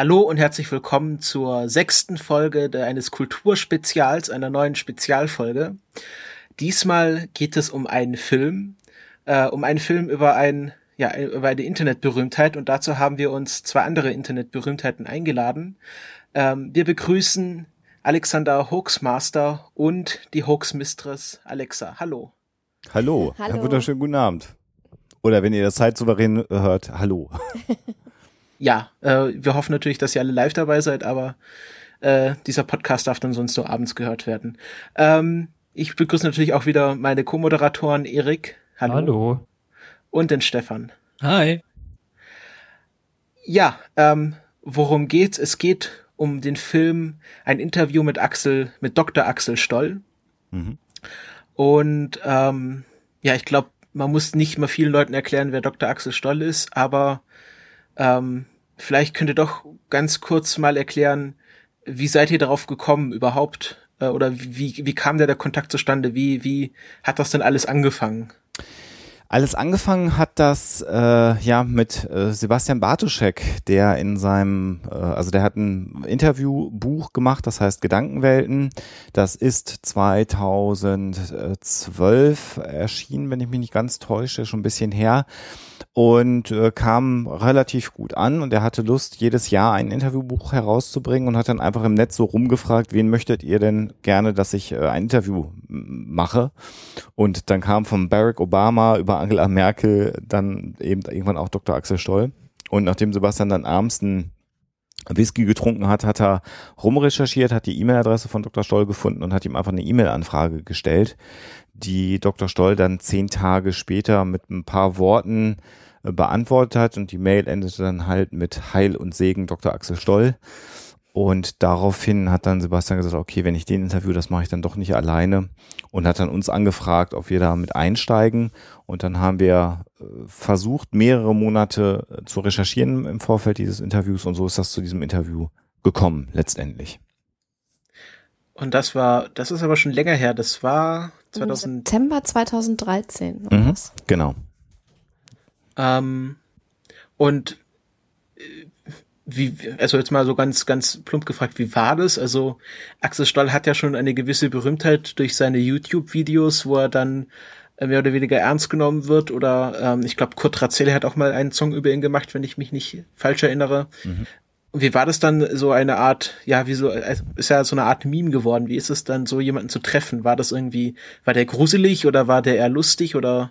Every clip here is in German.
Hallo und herzlich willkommen zur sechsten Folge eines Kulturspezials, einer neuen Spezialfolge. Diesmal geht es um einen Film, äh, um einen Film über ein ja, über eine Internetberühmtheit und dazu haben wir uns zwei andere Internetberühmtheiten eingeladen. Ähm, wir begrüßen Alexander Hoaxmaster und die Hoaxmistress Alexa. Hallo. Hallo. Hallo. Einen wunderschönen guten Abend. Oder wenn ihr das Zeitsouverän hört, hallo. ja, äh, wir hoffen natürlich, dass ihr alle live dabei seid, aber äh, dieser Podcast darf dann sonst nur abends gehört werden. Ähm, ich begrüße natürlich auch wieder meine Co-Moderatoren Erik. Hallo. Hallo. Und den Stefan. Hi. Ja, ähm, worum geht's? Es geht um den Film Ein Interview mit Axel, mit Dr. Axel Stoll. Mhm. Und ähm, ja, ich glaube, man muss nicht mal vielen Leuten erklären, wer Dr. Axel Stoll ist, aber ähm, vielleicht könnt ihr doch ganz kurz mal erklären, wie seid ihr darauf gekommen überhaupt? Äh, oder wie, wie kam der, der Kontakt zustande? Wie, wie hat das denn alles angefangen? Alles angefangen hat das äh, ja mit äh, Sebastian Bartoschek, der in seinem, äh, also der hat ein Interviewbuch gemacht, das heißt Gedankenwelten. Das ist 2012 erschienen, wenn ich mich nicht ganz täusche, schon ein bisschen her und äh, kam relativ gut an und er hatte Lust, jedes Jahr ein Interviewbuch herauszubringen und hat dann einfach im Netz so rumgefragt, wen möchtet ihr denn gerne, dass ich äh, ein Interview mache? Und dann kam von Barack Obama über Angela Merkel dann eben irgendwann auch Dr. Axel Stoll. Und nachdem Sebastian dann abends einen Whisky getrunken hat, hat er rumrecherchiert, hat die E-Mail-Adresse von Dr. Stoll gefunden und hat ihm einfach eine E-Mail-Anfrage gestellt, die Dr. Stoll dann zehn Tage später mit ein paar Worten äh, beantwortet hat und die Mail endete dann halt mit Heil und Segen Dr. Axel Stoll. Und daraufhin hat dann Sebastian gesagt, okay, wenn ich den interview, das mache ich dann doch nicht alleine und hat dann uns angefragt, ob wir da mit einsteigen. Und dann haben wir äh, versucht, mehrere Monate äh, zu recherchieren im Vorfeld dieses Interviews und so ist das zu diesem Interview gekommen, letztendlich. Und das war, das ist aber schon länger her, das war 2000 September 2013. Mhm, genau. Ähm, und wie, also jetzt mal so ganz, ganz plump gefragt, wie war das? Also Axel Stoll hat ja schon eine gewisse Berühmtheit durch seine YouTube-Videos, wo er dann äh, mehr oder weniger ernst genommen wird. Oder ähm, ich glaube, Kurt Razelle hat auch mal einen Song über ihn gemacht, wenn ich mich nicht falsch erinnere. Mhm. Wie war das dann so eine Art, ja, wie so, also ist ja so eine Art Meme geworden. Wie ist es dann so, jemanden zu treffen? War das irgendwie, war der gruselig oder war der eher lustig oder?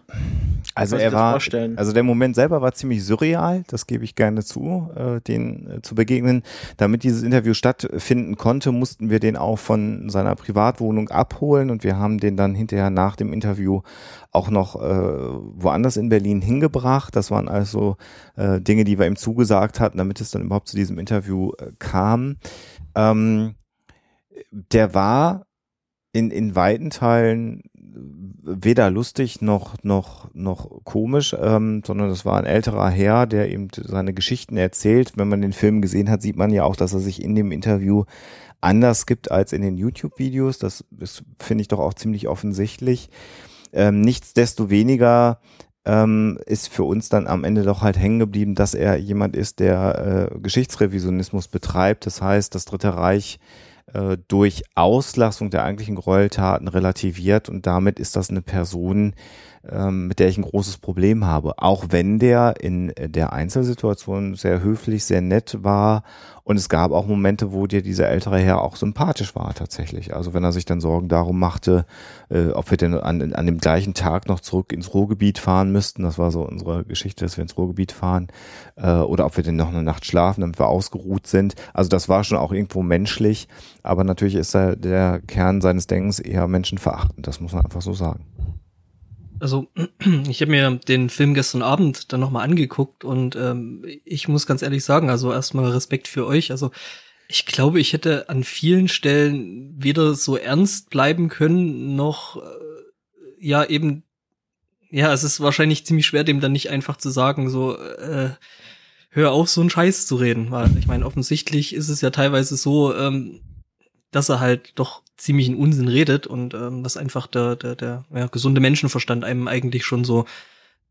Also er war, vorstellen? also der Moment selber war ziemlich surreal, das gebe ich gerne zu, äh, den äh, zu begegnen. Damit dieses Interview stattfinden konnte, mussten wir den auch von seiner Privatwohnung abholen und wir haben den dann hinterher nach dem Interview auch noch äh, woanders in Berlin hingebracht. Das waren also äh, Dinge, die wir ihm zugesagt hatten, damit es dann überhaupt zu diesem Interview äh, kam. Ähm, der war in, in weiten Teilen weder lustig noch noch noch komisch, ähm, sondern das war ein älterer Herr, der eben seine Geschichten erzählt. Wenn man den Film gesehen hat, sieht man ja auch, dass er sich in dem Interview anders gibt als in den YouTube-Videos. Das ist, finde ich doch auch ziemlich offensichtlich. Ähm, nichtsdestoweniger ähm, ist für uns dann am Ende doch halt hängen geblieben, dass er jemand ist, der äh, Geschichtsrevisionismus betreibt. Das heißt, das Dritte Reich äh, durch Auslassung der eigentlichen Gräueltaten relativiert und damit ist das eine Person, ähm, mit der ich ein großes Problem habe. Auch wenn der in der Einzelsituation sehr höflich, sehr nett war und es gab auch Momente, wo dir dieser ältere Herr auch sympathisch war tatsächlich. Also wenn er sich dann Sorgen darum machte, äh, ob wir denn an, an dem gleichen Tag noch zurück ins Ruhrgebiet fahren müssten, das war so unsere Geschichte, dass wir ins Ruhrgebiet fahren, äh, oder ob wir denn noch eine Nacht schlafen, damit wir ausgeruht sind. Also das war schon auch irgendwo menschlich, aber natürlich ist er der Kern seines Denkens eher menschenverachtend, das muss man einfach so sagen. Also ich habe mir den Film gestern Abend dann nochmal angeguckt und ähm, ich muss ganz ehrlich sagen, also erstmal Respekt für euch. Also ich glaube, ich hätte an vielen Stellen weder so ernst bleiben können, noch äh, ja eben, ja, es ist wahrscheinlich ziemlich schwer, dem dann nicht einfach zu sagen, so, äh, hör auf, so einen Scheiß zu reden. Weil ich meine, offensichtlich ist es ja teilweise so, ähm, dass er halt doch ziemlichen Unsinn redet und ähm, was einfach der, der, der ja, gesunde Menschenverstand einem eigentlich schon so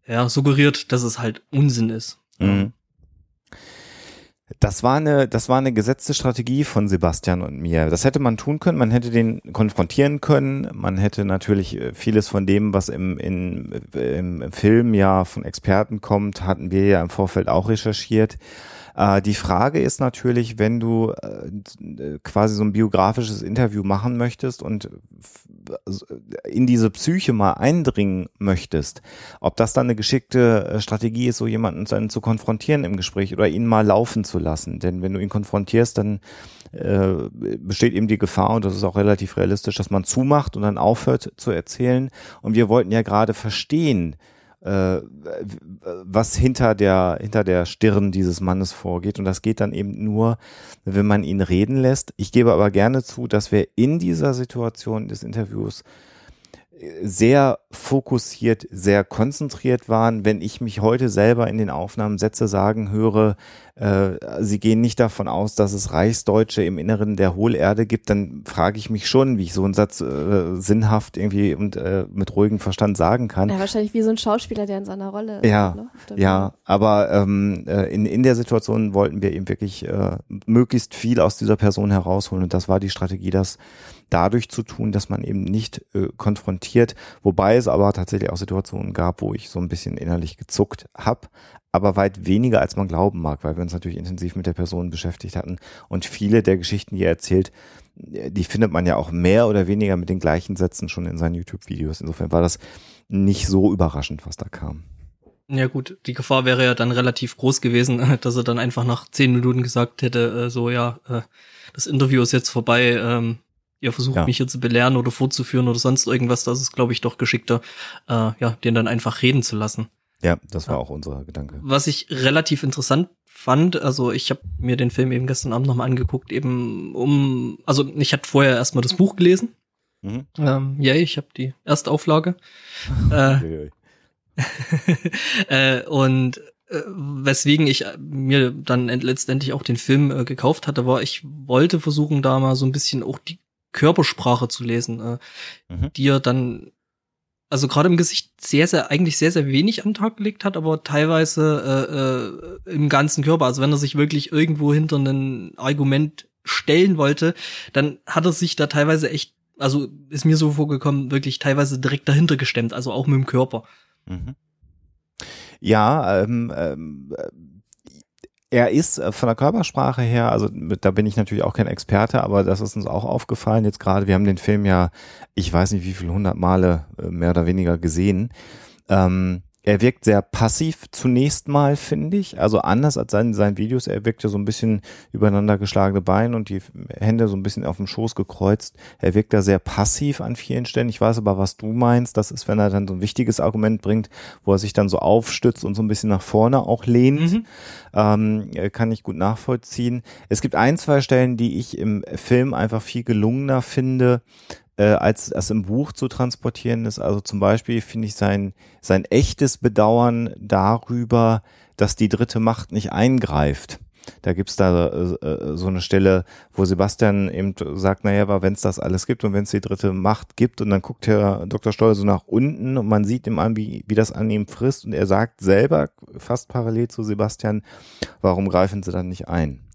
ja, suggeriert, dass es halt Unsinn ist. Mhm. Das war eine, das war eine gesetzte Strategie von Sebastian und mir. Das hätte man tun können. Man hätte den konfrontieren können. Man hätte natürlich äh, vieles von dem, was im, in, im, im Film ja von Experten kommt, hatten wir ja im Vorfeld auch recherchiert. Äh, die Frage ist natürlich, wenn du äh, quasi so ein biografisches Interview machen möchtest und in diese Psyche mal eindringen möchtest, ob das dann eine geschickte äh, Strategie ist, so jemanden dann zu konfrontieren im Gespräch oder ihn mal laufen zu lassen. Denn wenn du ihn konfrontierst, dann äh, besteht eben die Gefahr, und das ist auch relativ realistisch, dass man zumacht und dann aufhört zu erzählen. Und wir wollten ja gerade verstehen, äh, was hinter der, hinter der Stirn dieses Mannes vorgeht. Und das geht dann eben nur, wenn man ihn reden lässt. Ich gebe aber gerne zu, dass wir in dieser Situation des Interviews sehr fokussiert, sehr konzentriert waren. Wenn ich mich heute selber in den Aufnahmen Sätze sagen höre, äh, sie gehen nicht davon aus, dass es Reichsdeutsche im Inneren der Hohlerde gibt, dann frage ich mich schon, wie ich so einen Satz äh, sinnhaft irgendwie und äh, mit ruhigem Verstand sagen kann. Ja, wahrscheinlich wie so ein Schauspieler, der in seiner Rolle Ja, ne, ja, aber ähm, äh, in, in der Situation wollten wir eben wirklich äh, möglichst viel aus dieser Person herausholen und das war die Strategie, dass dadurch zu tun, dass man eben nicht äh, konfrontiert, wobei es aber tatsächlich auch Situationen gab, wo ich so ein bisschen innerlich gezuckt habe, aber weit weniger als man glauben mag, weil wir uns natürlich intensiv mit der Person beschäftigt hatten und viele der Geschichten, die er erzählt, äh, die findet man ja auch mehr oder weniger mit den gleichen Sätzen schon in seinen YouTube-Videos. Insofern war das nicht so überraschend, was da kam. Ja gut, die Gefahr wäre ja dann relativ groß gewesen, dass er dann einfach nach zehn Minuten gesagt hätte, äh, so ja, äh, das Interview ist jetzt vorbei, ähm, ihr versucht ja. mich hier zu belehren oder vorzuführen oder sonst irgendwas, das ist, glaube ich, doch geschickter, äh, ja, den dann einfach reden zu lassen. Ja, das war ja. auch unser Gedanke. Was ich relativ interessant fand, also ich habe mir den Film eben gestern Abend nochmal angeguckt, eben um, also ich hatte vorher erstmal das Buch gelesen. Mhm. Ähm, ja, ich habe die Erstauflage. äh, äh, und äh, weswegen ich mir dann letztendlich auch den Film äh, gekauft hatte, war, ich wollte versuchen, da mal so ein bisschen auch die Körpersprache zu lesen, äh, mhm. die er dann also gerade im Gesicht sehr, sehr, eigentlich sehr, sehr wenig am Tag gelegt hat, aber teilweise äh, äh, im ganzen Körper. Also wenn er sich wirklich irgendwo hinter ein Argument stellen wollte, dann hat er sich da teilweise echt, also ist mir so vorgekommen, wirklich teilweise direkt dahinter gestemmt, also auch mit dem Körper. Mhm. Ja, ähm, ähm, er ist äh, von der Körpersprache her, also da bin ich natürlich auch kein Experte, aber das ist uns auch aufgefallen jetzt gerade. Wir haben den Film ja, ich weiß nicht wie viele hundert Male äh, mehr oder weniger gesehen. Ähm, er wirkt sehr passiv zunächst mal, finde ich. Also anders als in seinen Videos. Er wirkt ja so ein bisschen übereinander geschlagene Beine und die Hände so ein bisschen auf dem Schoß gekreuzt. Er wirkt da sehr passiv an vielen Stellen. Ich weiß aber, was du meinst. Das ist, wenn er dann so ein wichtiges Argument bringt, wo er sich dann so aufstützt und so ein bisschen nach vorne auch lehnt. Mhm. Ähm, kann ich gut nachvollziehen. Es gibt ein, zwei Stellen, die ich im Film einfach viel gelungener finde äh, als das im Buch zu transportieren ist. Also zum Beispiel finde ich sein, sein echtes Bedauern darüber, dass die dritte Macht nicht eingreift. Da gibt's da äh, äh so eine Stelle, wo Sebastian eben sagt, naja, aber wenn es das alles gibt und wenn es die dritte Macht gibt und dann guckt Herr Dr. Stoll so nach unten und man sieht ihm an, wie, wie das an ihm frisst und er sagt selber fast parallel zu Sebastian, warum greifen sie dann nicht ein?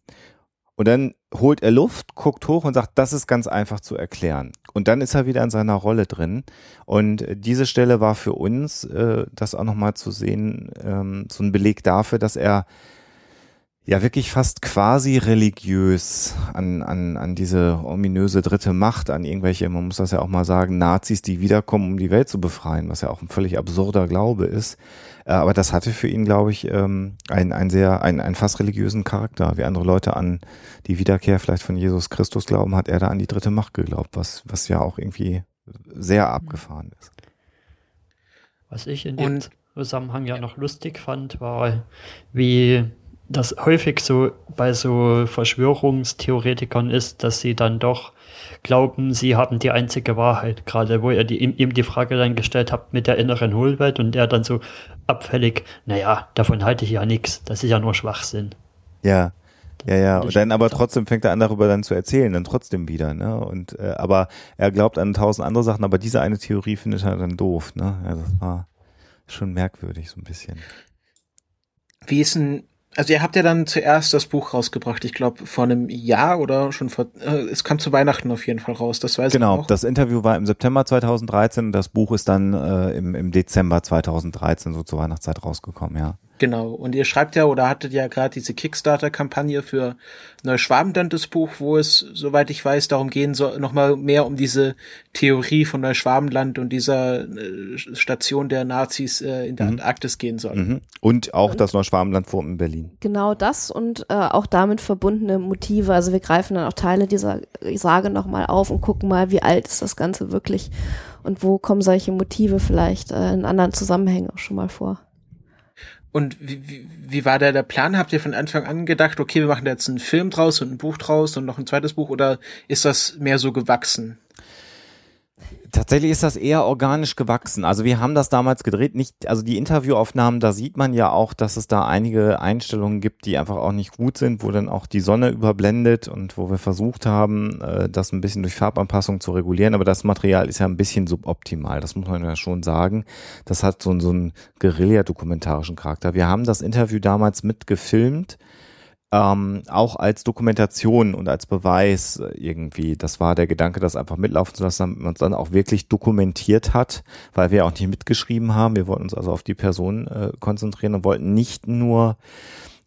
Und dann holt er Luft, guckt hoch und sagt, das ist ganz einfach zu erklären. Und dann ist er wieder in seiner Rolle drin. Und diese Stelle war für uns, äh, das auch nochmal zu sehen, ähm, so ein Beleg dafür, dass er ja wirklich fast quasi religiös an, an, an diese ominöse dritte Macht, an irgendwelche, man muss das ja auch mal sagen, Nazis, die wiederkommen, um die Welt zu befreien, was ja auch ein völlig absurder Glaube ist. Äh, aber das hatte für ihn, glaube ich, ähm, ein, ein sehr, ein, ein fast religiösen Charakter. Wie andere Leute an die Wiederkehr vielleicht von Jesus Christus glauben, hat er da an die dritte Macht geglaubt, was, was ja auch irgendwie sehr abgefahren ist. Was ich in dem Und Zusammenhang ja noch lustig fand, war, wie das häufig so bei so Verschwörungstheoretikern ist, dass sie dann doch glauben, sie haben die einzige Wahrheit. Gerade wo ihr die, ihm, ihm die Frage dann gestellt habt mit der inneren Hohlwelt und er dann so abfällig, naja, davon halte ich ja nichts, das ist ja nur Schwachsinn. Ja. Ja, ja, und dann aber trotzdem fängt er an, darüber dann zu erzählen, dann trotzdem wieder, ne? Und äh, aber er glaubt an tausend andere Sachen, aber diese eine Theorie findet er dann doof, ne? Ja, das war schon merkwürdig, so ein bisschen. Wie ist denn Also ihr habt ja dann zuerst das Buch rausgebracht, ich glaube vor einem Jahr oder schon vor, äh, es kam zu Weihnachten auf jeden Fall raus, das weiß genau, ich Genau, das Interview war im September 2013 und das Buch ist dann äh, im, im Dezember 2013 so zur Weihnachtszeit rausgekommen, ja. Genau. Und ihr schreibt ja oder hattet ja gerade diese Kickstarter-Kampagne für Neuschwabenland das Buch, wo es, soweit ich weiß, darum gehen soll, nochmal mehr um diese Theorie von Neuschwabenland und dieser äh, Station der Nazis äh, in der mhm. Antarktis gehen soll. Mhm. Und auch und, das Neuschwabenland-Forum in Berlin. Genau das und äh, auch damit verbundene Motive. Also wir greifen dann auch Teile dieser Sage nochmal auf und gucken mal, wie alt ist das Ganze wirklich und wo kommen solche Motive vielleicht äh, in anderen Zusammenhängen auch schon mal vor. Und wie, wie, wie war da der Plan? Habt ihr von Anfang an gedacht, okay, wir machen jetzt einen Film draus und ein Buch draus und noch ein zweites Buch oder ist das mehr so gewachsen? Tatsächlich ist das eher organisch gewachsen. Also wir haben das damals gedreht, nicht, also die Interviewaufnahmen, da sieht man ja auch, dass es da einige Einstellungen gibt, die einfach auch nicht gut sind, wo dann auch die Sonne überblendet und wo wir versucht haben, äh, das ein bisschen durch Farbanpassung zu regulieren. Aber das Material ist ja ein bisschen suboptimal, das muss man ja schon sagen. Das hat so, so einen Guerilla-dokumentarischen Charakter. Wir haben das Interview damals mitgefilmt ähm, auch als Dokumentation und als Beweis irgendwie. Das war der Gedanke, das einfach mitlaufen zu lassen, damit man es dann auch wirklich dokumentiert hat, weil wir auch nicht mitgeschrieben haben. Wir wollten uns also auf die Person äh, konzentrieren und wollten nicht nur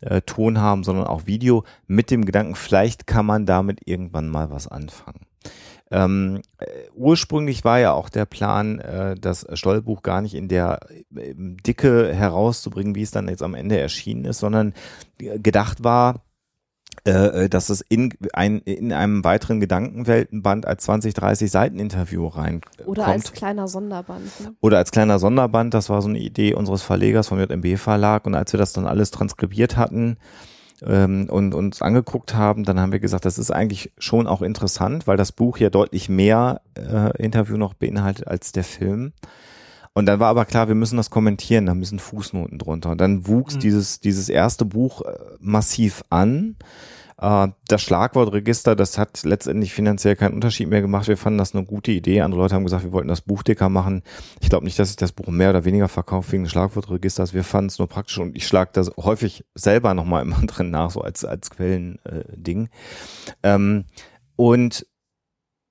äh, Ton haben, sondern auch Video mit dem Gedanken, vielleicht kann man damit irgendwann mal was anfangen. Ähm, äh, ursprünglich war ja auch der Plan, äh, das Stollbuch gar nicht in der äh, Dicke herauszubringen, wie es dann jetzt am Ende erschienen ist, sondern gedacht war, äh, äh, dass es in, ein, in einem weiteren Gedankenweltenband als 20, 30 Seiten Interview rein Oder als kleiner Sonderband. Ne? Oder als kleiner Sonderband, das war so eine Idee unseres Verlegers vom JMB Verlag und als wir das dann alles transkribiert hatten, ähm, und uns angeguckt haben, dann haben wir gesagt, das ist eigentlich schon auch interessant, weil das Buch ja deutlich mehr äh, Interview noch beinhaltet als der Film. Und dann war aber klar, wir müssen das kommentieren, da müssen Fußnoten drunter. Und dann wuchs mhm. dieses, dieses erste Buch äh, massiv an. Äh, das Schlagwortregister, das hat letztendlich finanziell keinen Unterschied mehr gemacht. Wir fanden das eine gute Idee. Andere Leute haben gesagt, wir wollten das Buch dicker machen. Ich glaube nicht, dass sich das Buch mehr oder weniger verkauft wegen des Schlagwortregisters. Wir fanden es nur praktisch und ich schlage das häufig selber nochmal immer drin nach, so als, als Quellending. Äh, ähm, und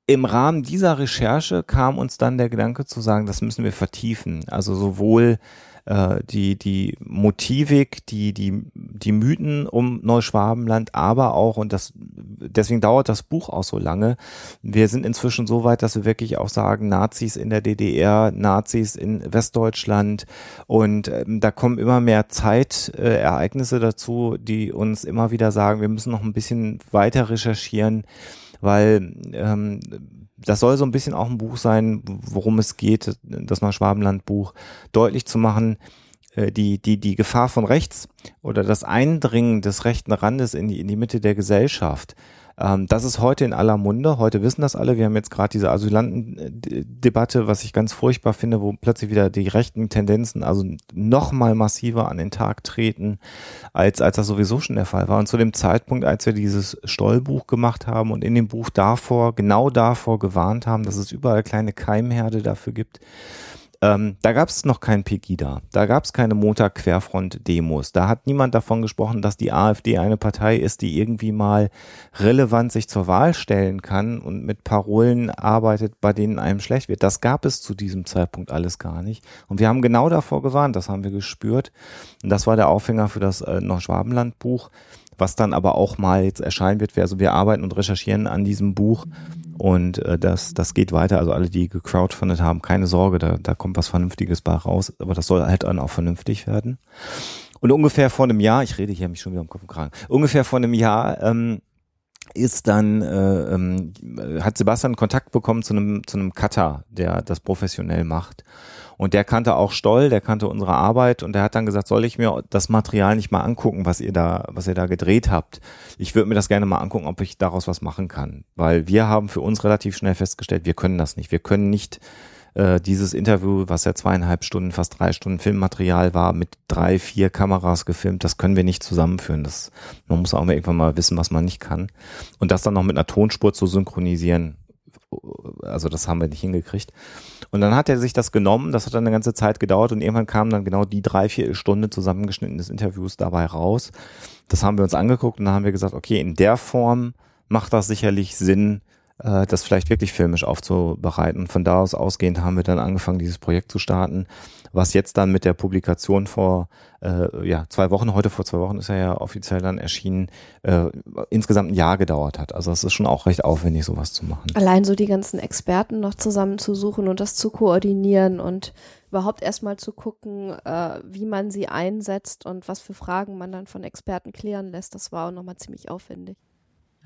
im Rahmen dieser Recherche kam uns dann der Gedanke zu sagen, das müssen wir vertiefen. Also sowohl äh, die, die Motivik, die, die, die Mythen um Neuschwabenland, aber auch, und das, deswegen dauert das Buch auch so lange. Wir sind inzwischen so weit, dass wir wirklich auch sagen, Nazis in der DDR, Nazis in Westdeutschland und ähm, da kommen immer mehr Zeitereignisse äh, dazu, die uns immer wieder sagen, wir müssen noch ein bisschen weiter recherchieren weil ähm, das soll so ein bisschen auch ein Buch sein, worum es geht, das Neuschwabenland-Buch, deutlich zu machen, äh, die, die, die Gefahr von rechts oder das Eindringen des rechten Randes in die, in die Mitte der Gesellschaft ähm, das ist heute in aller Munde. Heute wissen das alle. Wir haben jetzt gerade diese Asylantendebatte, was ich ganz furchtbar finde, wo plötzlich wieder die rechten Tendenzen also noch mal massiver an den Tag treten, als, als das sowieso schon der Fall war. Und zu dem Zeitpunkt, als wir dieses Stollbuch gemacht haben und in dem Buch davor, genau davor gewarnt haben, dass es überall kleine Keimherde dafür gibt, ähm, da gab es noch kein Pegida, da gab es keine Montag-Querfront-Demos. Da hat niemand davon gesprochen, dass die AfD eine Partei ist, die irgendwie mal relevant sich zur Wahl stellen kann und mit Parolen arbeitet, bei denen einem schlecht wird. Das gab es zu diesem Zeitpunkt alles gar nicht. Und wir haben genau davor gewarnt, das haben wir gespürt. Und das war der Aufhänger für das äh, Noch-Schwabenland-Buch was dann aber auch mal jetzt erscheinen wird. Also wir arbeiten und recherchieren an diesem Buch und äh, das, das geht weiter. Also alle, die gecrowdfundet haben, keine Sorge, da, da kommt was Vernünftiges bei raus. Aber das soll halt dann auch vernünftig werden. Und ungefähr vor einem Jahr, ich rede hier mich schon wieder am Kopf und Kragen, ungefähr vor einem Jahr ähm, ist dann äh, ähm, hat Sebastian Kontakt bekommen zu einem zu einem Cutter, der das professionell macht. Und der kannte auch Stoll, der kannte unsere Arbeit und der hat dann gesagt, soll ich mir das Material nicht mal angucken, was ihr da, was ihr da gedreht habt? Ich würde mir das gerne mal angucken, ob ich daraus was machen kann. Weil wir haben für uns relativ schnell festgestellt, wir können das nicht. Wir können nicht äh, dieses Interview, was ja zweieinhalb Stunden, fast drei Stunden Filmmaterial war, mit drei, vier Kameras gefilmt, das können wir nicht zusammenführen. Das, man muss auch irgendwann mal wissen, was man nicht kann. Und das dann noch mit einer Tonspur zu synchronisieren, also das haben wir nicht hingekriegt. Und dann hat er sich das genommen, das hat dann eine ganze Zeit gedauert und irgendwann kam dann genau die drei, vier Stunden zusammengeschnitten des Interviews dabei raus. Das haben wir uns angeguckt und dann haben wir gesagt, okay, in der Form macht das sicherlich Sinn, äh, das vielleicht wirklich filmisch aufzubereiten. Von da aus ausgehend haben wir dann angefangen, dieses Projekt zu starten, was jetzt dann mit der Publikation vor äh, ja, zwei Wochen, heute vor zwei Wochen ist er ja offiziell dann erschienen, äh, insgesamt ein Jahr gedauert hat. Also es ist schon auch recht aufwendig, sowas zu machen. Allein so die ganzen Experten noch zusammenzusuchen und das zu koordinieren und überhaupt erstmal zu gucken, äh, wie man sie einsetzt und was für Fragen man dann von Experten klären lässt, das war auch nochmal ziemlich aufwendig.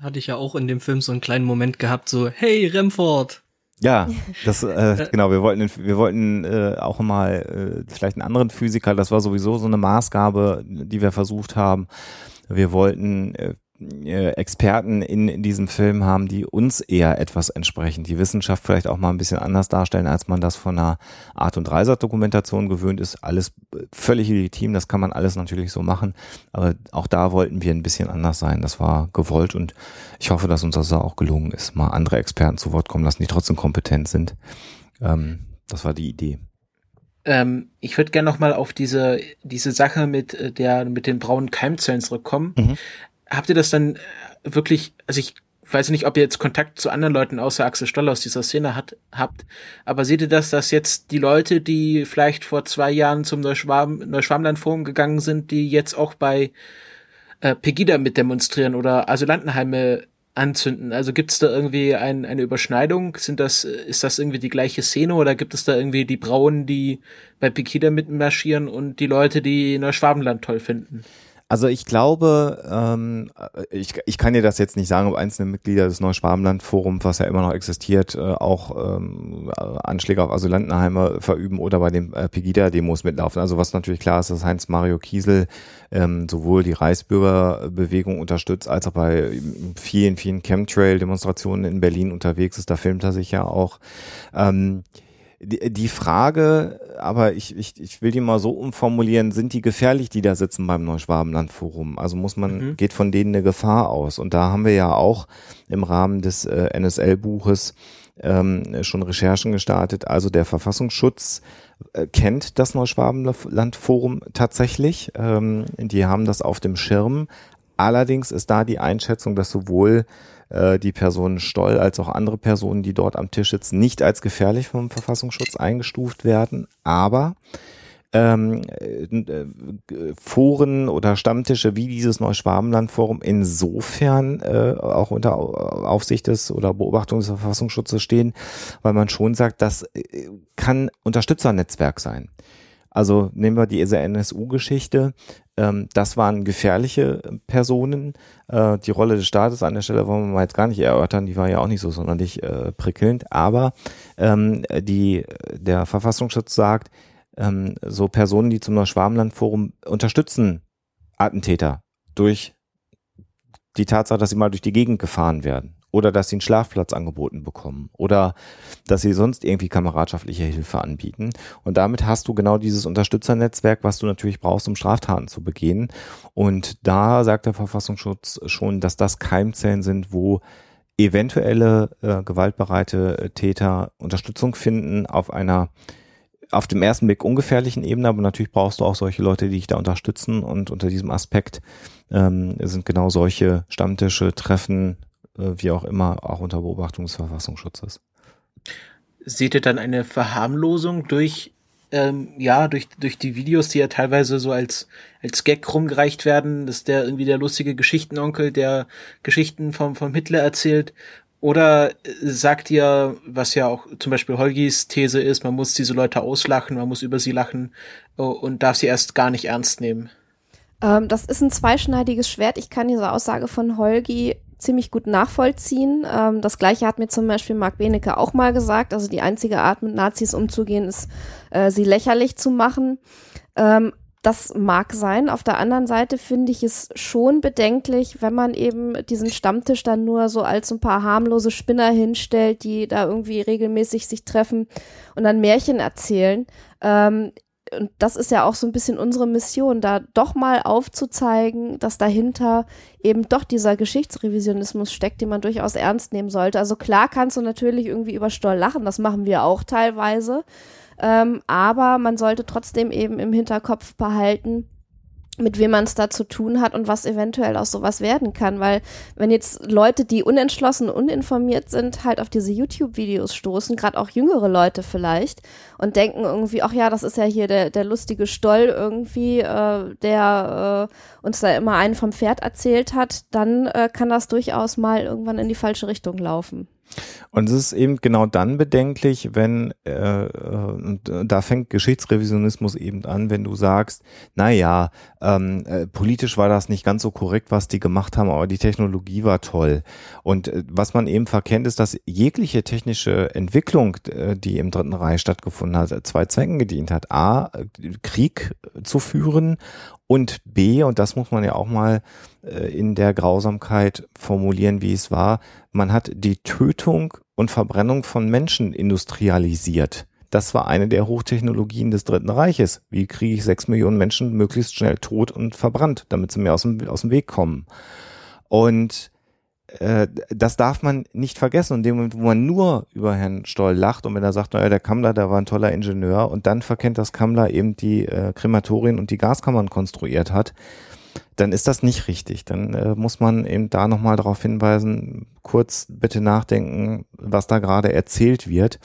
Hatte ich ja auch in dem Film so einen kleinen Moment gehabt, so, hey, Remford. Ja, das äh, genau. Wir wollten, wir wollten äh, auch mal äh, vielleicht einen anderen Physiker. Das war sowieso so eine Maßgabe, die wir versucht haben. Wir wollten äh, äh, Experten in, in diesem Film haben, die uns eher etwas entsprechen, die Wissenschaft vielleicht auch mal ein bisschen anders darstellen, als man das von einer Art- und Reiser-Dokumentation gewöhnt ist. Alles völlig legitim, das kann man alles natürlich so machen, aber auch da wollten wir ein bisschen anders sein. Das war gewollt und ich hoffe, dass uns das auch gelungen ist, mal andere Experten zu Wort kommen lassen, die trotzdem kompetent sind. Ähm, das war die Idee. Ähm, ich würde gerne noch mal auf diese diese Sache mit äh, der mit den braunen Keimzellen zurückkommen. Mhm habt ihr das dann äh, wirklich, also ich weiß nicht, ob ihr jetzt Kontakt zu anderen Leuten außer Axel Stoll aus dieser Szene hat, habt, aber seht ihr das, dass jetzt die Leute, die vielleicht vor zwei Jahren zum Neuschwarm, Neuschwarmland-Forum gegangen sind, die jetzt auch bei äh, Pegida mit demonstrieren oder Asylantenheime anzünden? Also gibt es da irgendwie ein, eine Überschneidung? Sind das, ist das irgendwie die gleiche Szene oder gibt es da irgendwie die Brauen, die bei Pegida mitmarschieren und die Leute, die Neuschwabenland toll finden? Also ich glaube, ähm, ich, ich kann dir das jetzt nicht sagen, ob einzelne Mitglieder des Neuschwabenland-Forums, was ja immer noch existiert, äh, auch ähm, Anschläge auf Asylantenheime verüben oder bei den äh, Pegida-Demos mitlaufen. Also was natürlich klar ist, dass Heinz Mario Kiesel ähm, sowohl die Reichsbürgerbewegung unterstützt, als auch bei vielen, vielen Chemtrail-Demonstrationen in Berlin unterwegs ist. Da filmt er sich ja auch. Ähm, die, die Frage, aber ich, ich, ich will die mal so umformulieren, sind die gefährlich, die da sitzen beim Neuschwabenland-Forum? Also muss man, mhm. geht von denen eine Gefahr aus. Und da haben wir ja auch im Rahmen des äh, NSL-Buches ähm, schon Recherchen gestartet. Also der Verfassungsschutz äh, kennt das Neuschwabenland-Forum tatsächlich. Ähm, die haben das auf dem Schirm. Allerdings ist da die Einschätzung, dass sowohl äh, die Person Stoll als auch andere Personen, die dort am Tisch sitzen, nicht als gefährlich vom Verfassungsschutz eingestuft werden. Aber ähm, äh, Foren oder Stammtische wie dieses Neuschwabenland-Forum insofern äh, auch unter Aufsicht des oder Beobachtung des Verfassungsschutzes stehen, weil man schon sagt, das äh, kann Unterstützernetzwerk sein. Also nehmen wir diese NSU-Geschichte. Ähm, das waren gefährliche Personen. Äh, die Rolle des Staates an der Stelle wollen wir mal jetzt gar nicht erörtern. Die war ja auch nicht so sonderlich äh, prickelnd. Aber ähm, die, der Verfassungsschutz sagt, ähm, so Personen, die zum Neuschwabenland-Forum unterstützen Attentäter durch die Tatsache, dass sie mal durch die Gegend gefahren werden oder dass sie einen Schlafplatz angeboten bekommen oder dass sie sonst irgendwie kameradschaftliche Hilfe anbieten. Und damit hast du genau dieses Unterstützernetzwerk, was du natürlich brauchst, um Straftaten zu begehen. Und da sagt der Verfassungsschutz schon, dass das Keimzellen sind, wo eventuelle äh, gewaltbereite äh, Täter Unterstützung finden auf einer auf dem ersten Blick ungefährlichen Ebene, aber natürlich brauchst du auch solche Leute, die dich da unterstützen und unter diesem Aspekt ähm, sind genau solche Stammtische, Treffen, wie auch immer, auch unter Beobachtung des Verfassungsschutzes. Seht ihr dann eine Verharmlosung durch ähm, ja, durch, durch die Videos, die ja teilweise so als, als Gag rumgereicht werden, dass der irgendwie der lustige Geschichtenonkel, der Geschichten vom, vom Hitler erzählt. Oder sagt ihr, was ja auch zum Beispiel Holgis These ist, man muss diese Leute auslachen, man muss über sie lachen äh, und darf sie erst gar nicht ernst nehmen? Ähm, das ist ein zweischneidiges Schwert. Ich kann diese Aussage von Holgi ziemlich gut nachvollziehen. Ähm, das gleiche hat mir zum Beispiel Marc Benecke auch mal gesagt. Also die einzige Art, mit Nazis umzugehen, ist, äh, sie lächerlich zu machen. Ähm, das mag sein. Auf der anderen Seite finde ich es schon bedenklich, wenn man eben diesen Stammtisch dann nur so als ein paar harmlose Spinner hinstellt, die da irgendwie regelmäßig sich treffen und dann Märchen erzählen. Ähm, und das ist ja auch so ein bisschen unsere Mission, da doch mal aufzuzeigen, dass dahinter eben doch dieser Geschichtsrevisionismus steckt, den man durchaus ernst nehmen sollte. Also klar kannst du natürlich irgendwie über Stoll lachen, das machen wir auch teilweise. Ähm, aber man sollte trotzdem eben im Hinterkopf behalten, mit wem man es da zu tun hat und was eventuell aus sowas werden kann. Weil wenn jetzt Leute, die unentschlossen, uninformiert sind, halt auf diese YouTube-Videos stoßen, gerade auch jüngere Leute vielleicht, und denken irgendwie, ach ja, das ist ja hier der, der lustige Stoll irgendwie, äh, der äh, uns da immer einen vom Pferd erzählt hat, dann äh, kann das durchaus mal irgendwann in die falsche Richtung laufen. Und es ist eben genau dann bedenklich, wenn, äh, und da fängt Geschichtsrevisionismus eben an, wenn du sagst, na ja, ähm, äh, politisch war das nicht ganz so korrekt, was die gemacht haben, aber die Technologie war toll. Und äh, was man eben verkennt, ist, dass jegliche technische Entwicklung, äh, die im Dritten Reich stattgefunden hat, zwei Zwecken gedient hat. A, Krieg zu führen und B, und das muss man ja auch mal äh, in der Grausamkeit formulieren, wie es war, man hat die Tötung und Verbrennung von Menschen industrialisiert. Das war eine der Hochtechnologien des Dritten Reiches. Wie kriege ich sechs Millionen Menschen möglichst schnell tot und verbrannt, damit sie mir aus dem, aus dem Weg kommen? Und äh, das darf man nicht vergessen. Und in dem Moment, wo man nur über Herrn Stoll lacht und wenn er sagt, naja, der Kammler, der war ein toller Ingenieur und dann verkennt, dass Kammler eben die äh, Krematorien und die Gaskammern konstruiert hat, dann ist das nicht richtig. Dann äh, muss man eben da nochmal darauf hinweisen, kurz bitte nachdenken, was da gerade erzählt wird.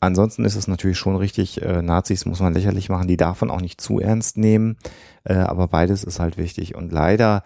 Ansonsten ist es natürlich schon richtig, äh, Nazis muss man lächerlich machen, die darf man auch nicht zu ernst nehmen, äh, aber beides ist halt wichtig. Und leider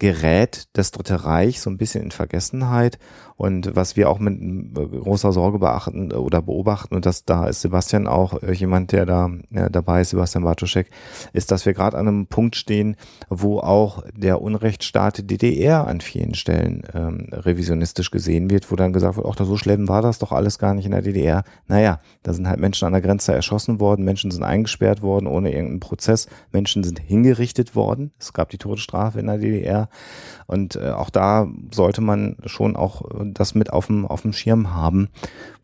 gerät das Dritte Reich so ein bisschen in Vergessenheit. Und was wir auch mit großer Sorge beachten oder beobachten, und das da ist Sebastian auch äh, jemand, der da ja, dabei ist, Sebastian Bartoschek, ist, dass wir gerade an einem Punkt stehen, wo auch der Unrechtsstaat DDR an vielen Stellen ähm, revisionistisch gesehen wird, wo dann gesagt wird, ach, so schlimm war das doch alles gar nicht in der DDR. Naja, da sind halt Menschen an der Grenze erschossen worden, Menschen sind eingesperrt worden ohne irgendeinen Prozess, Menschen sind hingerichtet worden. Es gab die Todesstrafe in der DDR. Und äh, auch da sollte man schon auch äh, das mit auf dem, auf dem Schirm haben.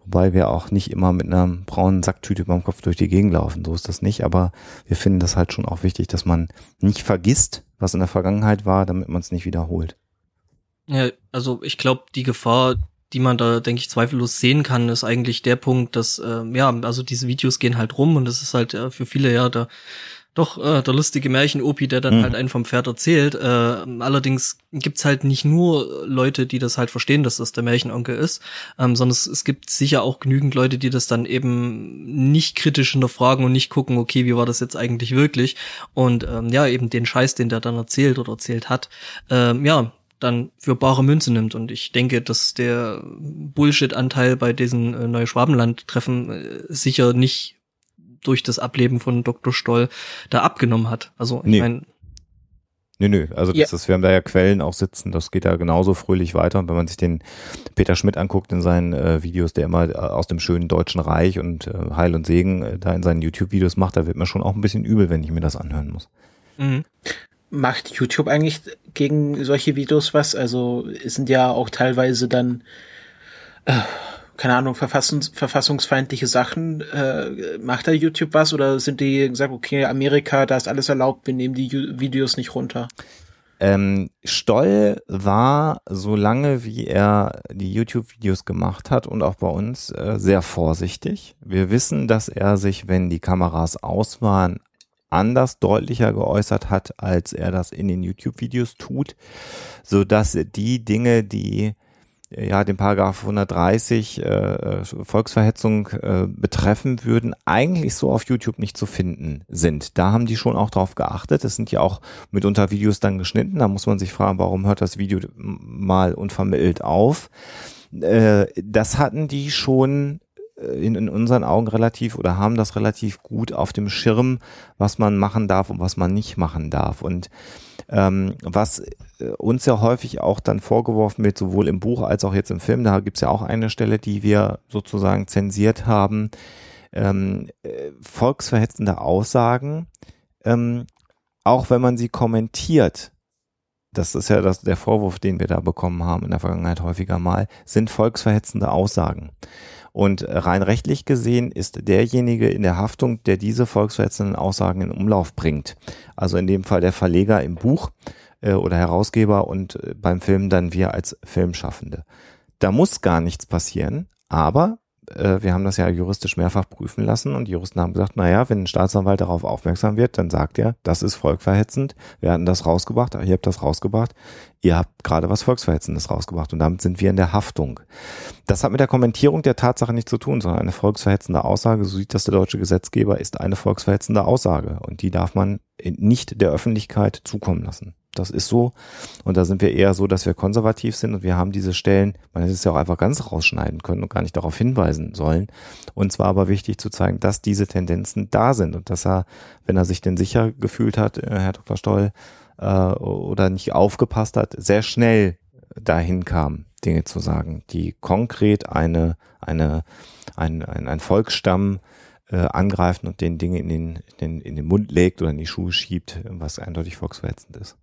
Wobei wir auch nicht immer mit einer braunen Sacktüte über dem Kopf durch die Gegend laufen. So ist das nicht. Aber wir finden das halt schon auch wichtig, dass man nicht vergisst, was in der Vergangenheit war, damit man es nicht wiederholt. Ja, also ich glaube, die Gefahr, die man da, denke ich, zweifellos sehen kann, ist eigentlich der Punkt, dass, äh, ja, also diese Videos gehen halt rum und das ist halt äh, für viele ja der doch, äh, der lustige Märchen-Opi, der dann mhm. halt einen vom Pferd erzählt. Äh, allerdings gibt's halt nicht nur Leute, die das halt verstehen, dass das der Märchenonkel ist, ähm, sondern es, es gibt sicher auch genügend Leute, die das dann eben nicht kritisch hinterfragen und nicht gucken, okay, wie war das jetzt eigentlich wirklich? Und ähm, ja, eben den Scheiß, den der dann erzählt oder erzählt hat, ähm, ja, dann für bare Münze nimmt. Und ich denke, dass der Bullshit-Anteil bei diesen äh, Neuschwabenland-Treffen äh, sicher nicht durch das Ableben von Dr. Stoll da abgenommen hat. Also ich nee. meine. Nö, nö, also das ja. ist, wir haben da ja Quellen auch sitzen, das geht da genauso fröhlich weiter. Und wenn man sich den Peter Schmidt anguckt in seinen äh, Videos, der immer äh, aus dem schönen Deutschen Reich und äh, Heil und Segen äh, da in seinen YouTube-Videos macht, da wird mir schon auch ein bisschen übel, wenn ich mir das anhören muss. Mhm. Macht YouTube eigentlich gegen solche Videos was? Also sind ja auch teilweise dann äh, keine Ahnung, verfassungs verfassungsfeindliche Sachen, äh, macht da YouTube was oder sind die gesagt, okay, Amerika, da ist alles erlaubt, wir nehmen die Videos nicht runter? Ähm, Stoll war, solange wie er die YouTube-Videos gemacht hat und auch bei uns, äh, sehr vorsichtig. Wir wissen, dass er sich, wenn die Kameras aus waren, anders deutlicher geäußert hat, als er das in den YouTube-Videos tut, so dass die Dinge, die ja den Paragraph 130 äh, Volksverhetzung äh, betreffen würden, eigentlich so auf YouTube nicht zu finden sind. Da haben die schon auch drauf geachtet. Es sind ja auch mitunter Videos dann geschnitten. Da muss man sich fragen, warum hört das Video mal unvermittelt auf? Äh, das hatten die schon äh, in, in unseren Augen relativ oder haben das relativ gut auf dem Schirm, was man machen darf und was man nicht machen darf. Und ähm, was äh, uns ja häufig auch dann vorgeworfen wird, sowohl im Buch als auch jetzt im Film, da gibt's ja auch eine Stelle, die wir sozusagen zensiert haben, ähm, äh, volksverhetzende Aussagen, ähm, auch wenn man sie kommentiert, das ist ja das, der Vorwurf, den wir da bekommen haben in der Vergangenheit häufiger mal, sind volksverhetzende Aussagen. Und rein rechtlich gesehen ist derjenige in der Haftung, der diese volksverhetzenden Aussagen in Umlauf bringt. Also in dem Fall der Verleger im Buch äh, oder Herausgeber und äh, beim Film dann wir als Filmschaffende. Da muss gar nichts passieren, aber äh, wir haben das ja juristisch mehrfach prüfen lassen und die Juristen haben gesagt, naja, wenn ein Staatsanwalt darauf aufmerksam wird, dann sagt er, das ist volkverhetzend, wir hatten das rausgebracht, ihr habt das rausgebracht, ihr habt gerade was Volksverhetzendes rausgebracht und damit sind wir in der Haftung. Das hat mit der Kommentierung der Tatsache nichts zu tun, sondern eine volksverhetzende Aussage, so sieht das der deutsche Gesetzgeber, ist eine volksverhetzende Aussage und die darf man nicht der Öffentlichkeit zukommen lassen. Das ist so. Und da sind wir eher so, dass wir konservativ sind und wir haben diese Stellen, man hätte es ja auch einfach ganz rausschneiden können und gar nicht darauf hinweisen sollen. Und zwar aber wichtig zu zeigen, dass diese Tendenzen da sind und dass er, wenn er sich denn sicher gefühlt hat, äh, Herr Dr. Stoll, äh, oder nicht aufgepasst hat, sehr schnell dahin kam, Dinge zu sagen, die konkret eine, eine, ein, ein, ein Volksstamm äh, angreifen und den Dinge in den, in, den, in den Mund legt oder in die Schuhe schiebt, was eindeutig volksverhetzend ist.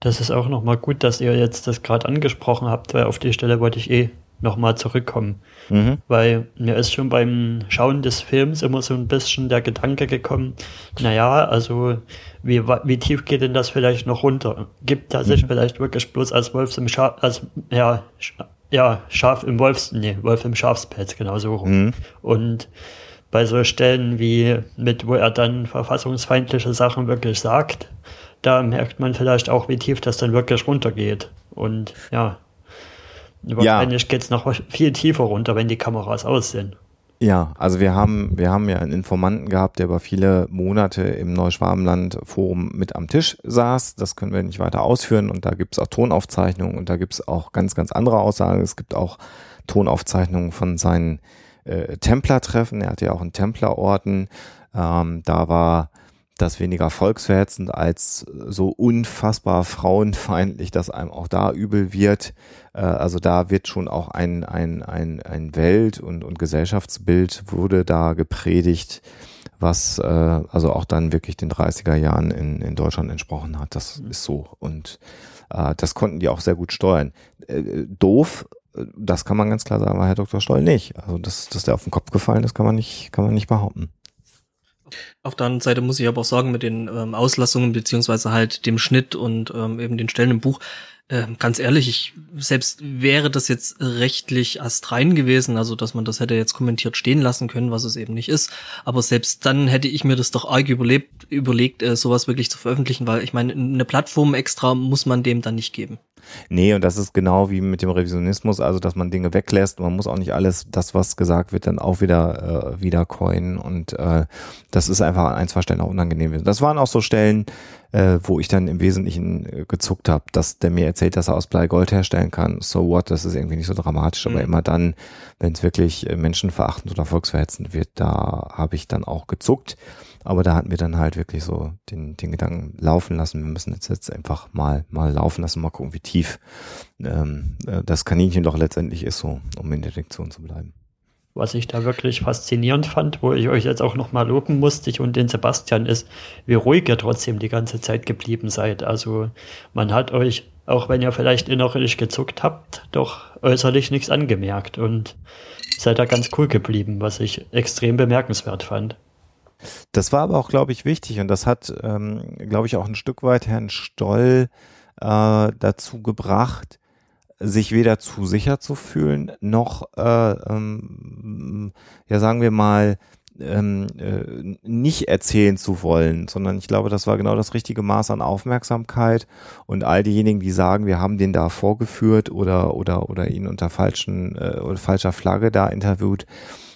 Das ist auch nochmal gut, dass ihr jetzt das gerade angesprochen habt, weil auf die Stelle wollte ich eh nochmal zurückkommen. Mhm. Weil mir ist schon beim Schauen des Films immer so ein bisschen der Gedanke gekommen, naja, also wie, wie tief geht denn das vielleicht noch runter? Gibt er sich mhm. vielleicht wirklich bloß als Wolf im Schaf, als, ja, ja, Schaf im Wolfs, nee, Wolf im Schafspelz, genau so rum. Mhm. Und bei so Stellen wie mit, wo er dann verfassungsfeindliche Sachen wirklich sagt, da merkt man vielleicht auch, wie tief das dann wirklich runtergeht. Und ja, wahrscheinlich ja. geht es noch viel tiefer runter, wenn die Kameras aus sind. Ja, also wir haben, wir haben ja einen Informanten gehabt, der über viele Monate im Neuschwabenland-Forum mit am Tisch saß. Das können wir nicht weiter ausführen. Und da gibt es auch Tonaufzeichnungen und da gibt es auch ganz, ganz andere Aussagen. Es gibt auch Tonaufzeichnungen von seinen äh, Templertreffen. Er hatte ja auch einen Templerorden. Ähm, da war das weniger volksverhetzend als so unfassbar frauenfeindlich, dass einem auch da übel wird. Äh, also da wird schon auch ein, ein, ein, ein Welt- und, und Gesellschaftsbild wurde da gepredigt, was äh, also auch dann wirklich den 30er Jahren in, in Deutschland entsprochen hat. Das ist so. Und äh, das konnten die auch sehr gut steuern. Äh, doof, das kann man ganz klar sagen, war Herr Dr. Stoll nicht. Also das, dass der auf den Kopf gefallen ist, kann man nicht, kann man nicht behaupten. Auf der anderen Seite muss ich aber auch sagen, mit den ähm, Auslassungen beziehungsweise halt dem Schnitt und ähm, eben den Stellen im Buch, äh, ganz ehrlich, ich selbst wäre das jetzt rechtlich astrein gewesen, also dass man das hätte jetzt kommentiert stehen lassen können, was es eben nicht ist. Aber selbst dann hätte ich mir das doch arg überlebt, überlegt, äh, sowas wirklich zu veröffentlichen, weil ich meine, eine Plattform extra muss man dem dann nicht geben. Nee, und das ist genau wie mit dem Revisionismus, also dass man Dinge weglässt. Man muss auch nicht alles, das, was gesagt wird, dann auch wieder, äh, wieder coinen. Und äh, das ist einfach an ein, zwei Stellen auch unangenehm. Das waren auch so Stellen, äh, wo ich dann im Wesentlichen äh, gezuckt habe, dass der mir erzählt, dass er aus Blei Gold herstellen kann. So what, das ist irgendwie nicht so dramatisch, aber mhm. immer dann, wenn es wirklich äh, menschenverachtend oder volksverhetzend wird, da habe ich dann auch gezuckt. Aber da hatten wir dann halt wirklich so den, den Gedanken laufen lassen. Wir müssen jetzt, jetzt einfach mal, mal laufen lassen, mal gucken, wie tief ähm, äh, das Kaninchen doch letztendlich ist, so, um in der Detektion zu bleiben. Was ich da wirklich faszinierend fand, wo ich euch jetzt auch nochmal loben musste, ich und den Sebastian, ist, wie ruhig ihr trotzdem die ganze Zeit geblieben seid. Also man hat euch, auch wenn ihr vielleicht innerlich gezuckt habt, doch äußerlich nichts angemerkt und seid da ganz cool geblieben, was ich extrem bemerkenswert fand. Das war aber auch, glaube ich, wichtig und das hat, ähm, glaube ich, auch ein Stück weit Herrn Stoll äh, dazu gebracht, sich weder zu sicher zu fühlen, noch, äh, ähm, ja sagen wir mal, ähm, äh, nicht erzählen zu wollen, sondern ich glaube, das war genau das richtige Maß an Aufmerksamkeit und all diejenigen, die sagen, wir haben den da vorgeführt oder oder oder ihn unter falschen äh, oder falscher Flagge da interviewt,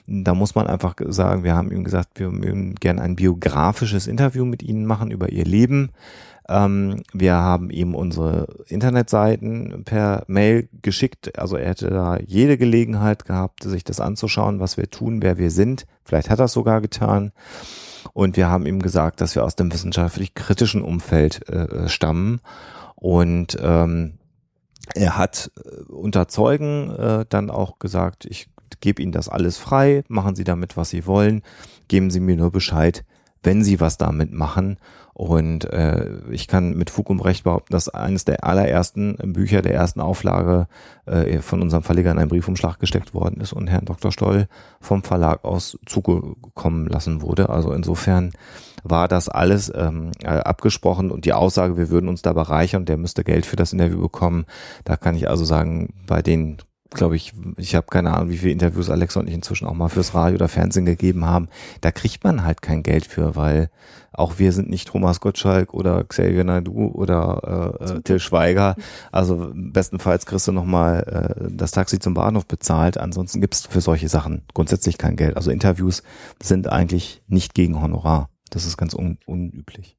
da muss man einfach sagen, wir haben ihm gesagt, wir würden gerne ein biografisches Interview mit Ihnen machen über Ihr Leben. Ähm, wir haben ihm unsere Internetseiten per Mail geschickt. Also er hätte da jede Gelegenheit gehabt, sich das anzuschauen, was wir tun, wer wir sind. Vielleicht hat er es sogar getan. Und wir haben ihm gesagt, dass wir aus dem wissenschaftlich kritischen Umfeld äh, stammen. Und ähm, er hat äh, unter Zeugen äh, dann auch gesagt, ich gebe Ihnen das alles frei, machen Sie damit, was Sie wollen, geben Sie mir nur Bescheid, wenn Sie was damit machen. Und äh, ich kann mit Fug und Recht behaupten, dass eines der allerersten Bücher der ersten Auflage äh, von unserem Verleger in einen Briefumschlag gesteckt worden ist und Herrn Dr. Stoll vom Verlag aus zugekommen lassen wurde. Also insofern war das alles ähm, äh, abgesprochen und die Aussage, wir würden uns da bereichern, der müsste Geld für das Interview bekommen. Da kann ich also sagen, bei den glaube ich, ich habe keine Ahnung, wie viele Interviews Alexa und ich inzwischen auch mal fürs Radio oder Fernsehen gegeben haben. Da kriegt man halt kein Geld für, weil auch wir sind nicht Thomas Gottschalk oder Xavier Naidu oder äh, äh Till Schweiger. Also bestenfalls kriegst du nochmal äh, das Taxi zum Bahnhof bezahlt. Ansonsten gibt's für solche Sachen grundsätzlich kein Geld. Also Interviews sind eigentlich nicht gegen Honorar. Das ist ganz un unüblich.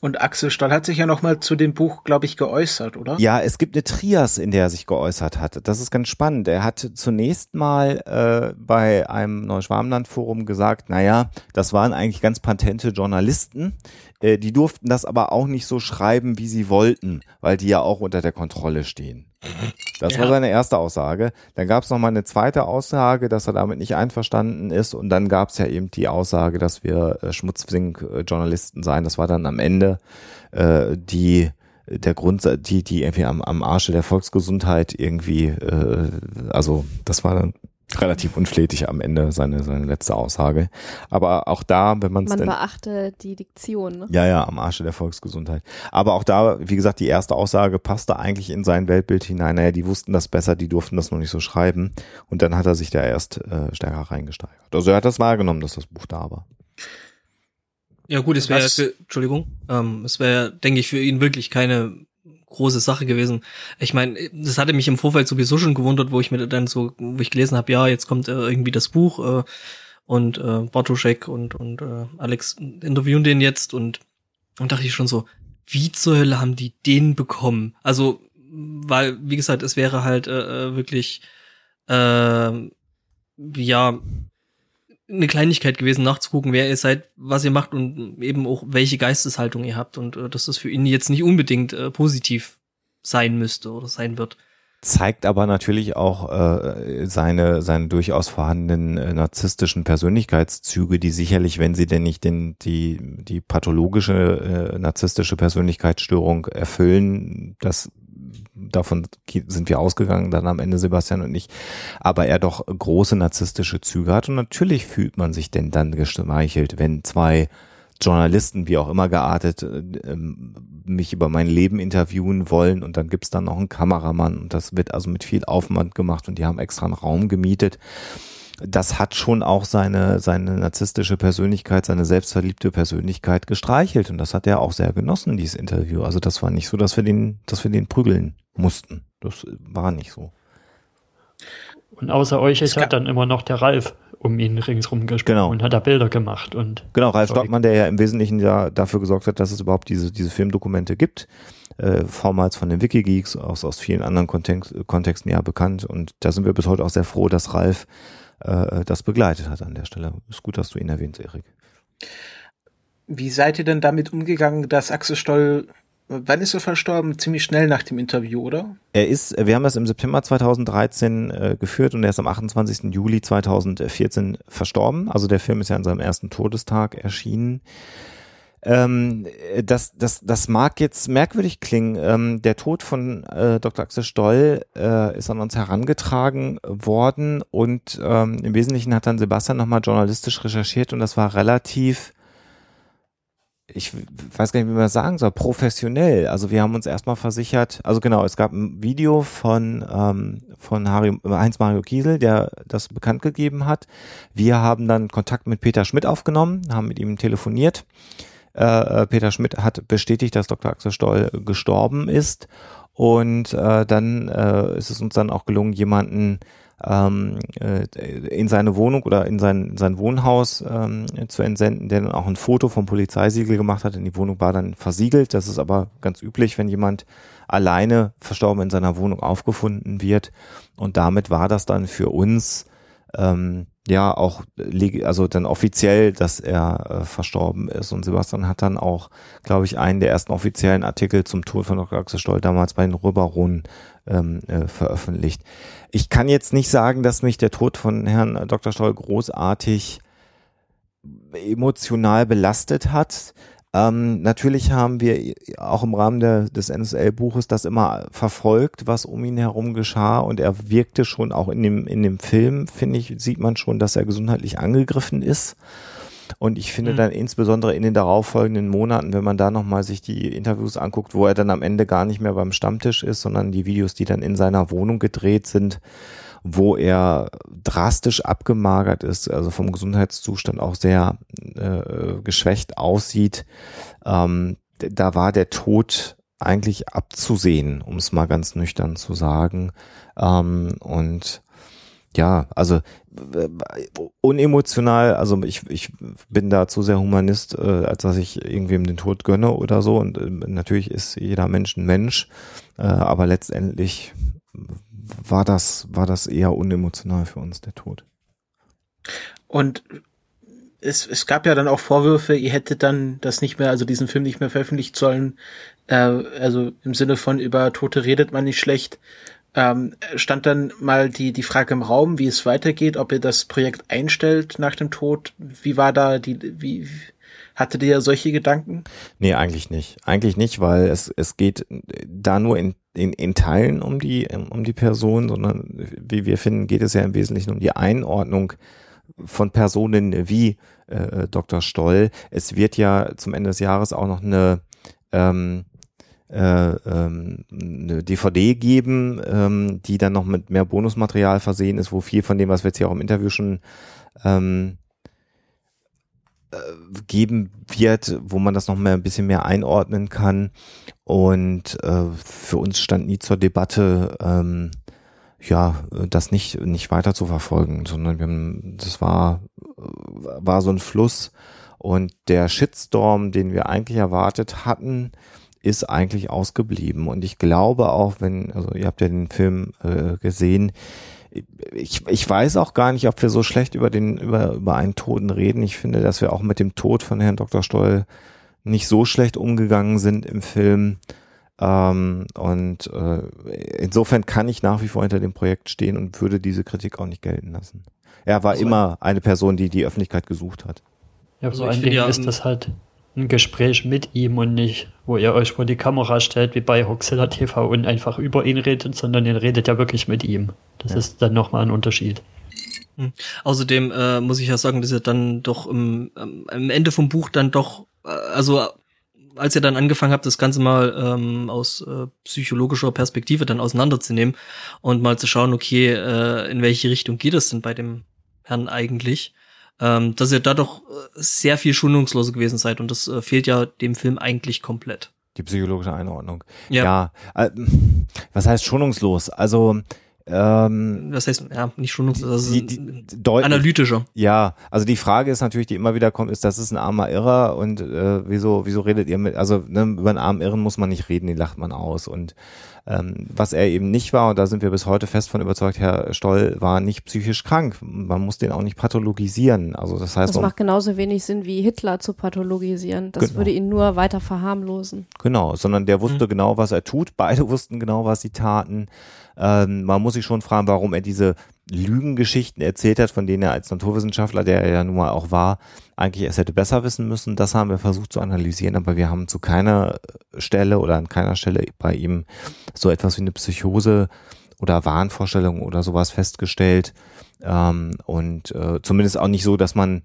Und Axel Stoll hat sich ja noch mal zu dem Buch, glaube ich, geäußert, oder? Ja, es gibt eine Trias, in der er sich geäußert hat. Das ist ganz spannend. Er hat zunächst mal äh, bei einem Neuschwarmland-Forum gesagt, naja, das waren eigentlich ganz patente Journalisten. Äh, die durften das aber auch nicht so schreiben, wie sie wollten, weil die ja auch unter der Kontrolle stehen. Das ja. war seine erste Aussage. Dann gab es noch mal eine zweite Aussage, dass er damit nicht einverstanden ist. Und dann gab es ja eben die Aussage, dass wir äh, Schmutzfink-Journalisten seien. Das war dann am Ende äh, die der Grund, die die irgendwie am, am Arsche der Volksgesundheit irgendwie, äh, also das war dann relativ unflätig am Ende seine, seine letzte Aussage. Aber auch da, wenn man es. Man beachte die Diktion. Ne? Ja, ja, am Arsche der Volksgesundheit. Aber auch da, wie gesagt, die erste Aussage passte eigentlich in sein Weltbild hinein. Naja, die wussten das besser, die durften das noch nicht so schreiben. Und dann hat er sich da erst äh, stärker reingesteigert. Also er hat das wahrgenommen, dass das Buch da war. Ja gut, es wäre, Entschuldigung, ähm, es wäre, denke ich, für ihn wirklich keine große Sache gewesen. Ich meine, das hatte mich im Vorfeld sowieso schon gewundert, wo ich mir dann so, wo ich gelesen habe, ja, jetzt kommt äh, irgendwie das Buch äh, und äh, Bartoschek und und äh, Alex interviewen den jetzt und und dachte ich schon so, wie zur Hölle haben die den bekommen? Also, weil wie gesagt, es wäre halt äh, äh wirklich äh, ja eine Kleinigkeit gewesen, nachzugucken, wer ihr seid, was ihr macht und eben auch welche Geisteshaltung ihr habt und äh, dass das für ihn jetzt nicht unbedingt äh, positiv sein müsste oder sein wird. Zeigt aber natürlich auch äh, seine, seine durchaus vorhandenen äh, narzisstischen Persönlichkeitszüge, die sicherlich, wenn sie denn nicht den, die, die pathologische äh, narzisstische Persönlichkeitsstörung erfüllen, das davon sind wir ausgegangen, dann am Ende Sebastian und ich, aber er doch große narzisstische Züge hat. Und natürlich fühlt man sich denn dann geschmeichelt, wenn zwei Journalisten, wie auch immer geartet, äh, ähm, mich über mein Leben interviewen wollen. Und dann gibt's dann noch einen Kameramann. Und das wird also mit viel Aufwand gemacht. Und die haben extra einen Raum gemietet das hat schon auch seine, seine narzisstische Persönlichkeit, seine selbstverliebte Persönlichkeit gestreichelt. Und das hat er auch sehr genossen, dieses Interview. Also das war nicht so, dass wir den, dass wir den prügeln mussten. Das war nicht so. Und außer euch ist ja dann immer noch der Ralf um ihn ringsrum gesprochen genau. und hat da Bilder gemacht und. Genau, Ralf Stockmann, der ja im Wesentlichen ja dafür gesorgt hat, dass es überhaupt diese, diese Filmdokumente gibt. Äh, vormals von den Wikigeeks, aus, aus vielen anderen Kontext, Kontexten ja bekannt. Und da sind wir bis heute auch sehr froh, dass Ralf äh, das begleitet hat an der Stelle. Ist gut, dass du ihn erwähnst, Erik. Wie seid ihr denn damit umgegangen, dass Axel Stoll Wann ist er verstorben? Ziemlich schnell nach dem Interview, oder? Er ist, wir haben das im September 2013 äh, geführt und er ist am 28. Juli 2014 verstorben. Also der Film ist ja an seinem ersten Todestag erschienen. Ähm, das, das, das mag jetzt merkwürdig klingen. Ähm, der Tod von äh, Dr. Axel Stoll äh, ist an uns herangetragen worden und ähm, im Wesentlichen hat dann Sebastian nochmal journalistisch recherchiert und das war relativ ich weiß gar nicht, wie man das sagen soll, professionell. Also wir haben uns erstmal versichert, also genau, es gab ein Video von, ähm, von Harry, Heinz Mario Kiesel, der das bekannt gegeben hat. Wir haben dann Kontakt mit Peter Schmidt aufgenommen, haben mit ihm telefoniert äh, äh, Peter Schmidt hat bestätigt, dass Dr. Axel Stoll gestorben ist. Und äh, dann äh, ist es uns dann auch gelungen, jemanden ähm, äh, in seine Wohnung oder in sein, in sein Wohnhaus ähm, zu entsenden, der dann auch ein Foto vom Polizeisiegel gemacht hat. Denn die Wohnung war dann versiegelt. Das ist aber ganz üblich, wenn jemand alleine verstorben in seiner Wohnung aufgefunden wird. Und damit war das dann für uns ähm, ja auch also dann offiziell, dass er äh, verstorben ist. Und Sebastian hat dann auch, glaube ich, einen der ersten offiziellen Artikel zum Tod von Dr. Axel Stoll damals bei den Röberonen ähm, äh, veröffentlicht. Ich kann jetzt nicht sagen, dass mich der Tod von Herrn Dr. Stoll großartig emotional belastet hat. Ähm, natürlich haben wir auch im Rahmen der, des NSL-Buches das immer verfolgt, was um ihn herum geschah und er wirkte schon auch in dem, in dem Film, finde ich, sieht man schon, dass er gesundheitlich angegriffen ist. Und ich finde mhm. dann insbesondere in den darauffolgenden Monaten, wenn man da nochmal sich die Interviews anguckt, wo er dann am Ende gar nicht mehr beim Stammtisch ist, sondern die Videos, die dann in seiner Wohnung gedreht sind, wo er drastisch abgemagert ist, also vom Gesundheitszustand auch sehr äh, geschwächt aussieht, ähm, da war der Tod eigentlich abzusehen, um es mal ganz nüchtern zu sagen. Ähm, und ja, also unemotional, also ich, ich bin da zu sehr Humanist, äh, als dass ich irgendwem den Tod gönne oder so. Und äh, natürlich ist jeder Mensch ein Mensch, äh, aber letztendlich war das, war das eher unemotional für uns, der Tod. Und es, es gab ja dann auch Vorwürfe, ihr hättet dann das nicht mehr, also diesen Film nicht mehr veröffentlicht sollen. Äh, also im Sinne von über Tote redet man nicht schlecht. Ähm, stand dann mal die, die Frage im Raum, wie es weitergeht, ob ihr das Projekt einstellt nach dem Tod. Wie war da die, wie, Hattet ihr solche Gedanken? Nee, eigentlich nicht. Eigentlich nicht, weil es, es geht da nur in, in, in Teilen um die, um die Person, sondern wie wir finden, geht es ja im Wesentlichen um die Einordnung von Personen wie äh, Dr. Stoll. Es wird ja zum Ende des Jahres auch noch eine, ähm, äh, ähm, eine DVD geben, ähm, die dann noch mit mehr Bonusmaterial versehen ist, wo viel von dem, was wir jetzt hier auch im Interview schon ähm, äh, geben wird, wo man das noch mal ein bisschen mehr einordnen kann. Und äh, für uns stand nie zur Debatte, ähm, ja, das nicht nicht weiter zu verfolgen, sondern wir haben, das war war so ein Fluss und der Shitstorm, den wir eigentlich erwartet hatten, ist eigentlich ausgeblieben. Und ich glaube auch, wenn, also ihr habt ja den Film äh, gesehen, ich, ich weiß auch gar nicht, ob wir so schlecht über den, über, über einen Toten reden. Ich finde, dass wir auch mit dem Tod von Herrn Dr. Stoll nicht so schlecht umgegangen sind im Film. Ähm, und äh, insofern kann ich nach wie vor hinter dem Projekt stehen und würde diese Kritik auch nicht gelten lassen. Er war also immer eine Person, die die Öffentlichkeit gesucht hat. Ja, also vor allen Dingen ist das halt ein Gespräch mit ihm und nicht, wo ihr euch vor die Kamera stellt, wie bei Hoxilla TV und einfach über ihn redet, sondern ihr redet ja wirklich mit ihm. Das ja. ist dann nochmal ein Unterschied. Hm. Außerdem äh, muss ich ja sagen, dass er dann doch im, ähm, am Ende vom Buch dann doch, äh, also als ihr dann angefangen habt, das Ganze mal ähm, aus äh, psychologischer Perspektive dann auseinanderzunehmen und mal zu schauen, okay, äh, in welche Richtung geht es denn bei dem Herrn eigentlich, ähm, dass ihr da doch äh, sehr viel schonungsloser gewesen seid und das äh, fehlt ja dem Film eigentlich komplett. Die psychologische Einordnung. Ja. ja äh, was heißt schonungslos? Also ähm, das heißt, ja, nicht schonungslos, also die, die, deutlich, analytischer. Ja, also die Frage ist natürlich, die immer wieder kommt, ist, das ist ein armer Irrer und äh, wieso, wieso redet ihr mit, also ne, über einen armen Irren muss man nicht reden, den lacht man aus und ähm, was er eben nicht war, und da sind wir bis heute fest von überzeugt, Herr Stoll war nicht psychisch krank. Man muss den auch nicht pathologisieren. Also das heißt, das macht genauso wenig Sinn wie Hitler zu pathologisieren. Das genau. würde ihn nur weiter verharmlosen. Genau, sondern der wusste mhm. genau, was er tut. Beide wussten genau, was sie taten. Ähm, man muss sich schon fragen, warum er diese Lügengeschichten erzählt hat, von denen er als Naturwissenschaftler, der er ja nun mal auch war, eigentlich es hätte besser wissen müssen. Das haben wir versucht zu analysieren, aber wir haben zu keiner Stelle oder an keiner Stelle bei ihm so etwas wie eine Psychose oder Wahnvorstellung oder sowas festgestellt. Ähm, und äh, zumindest auch nicht so, dass man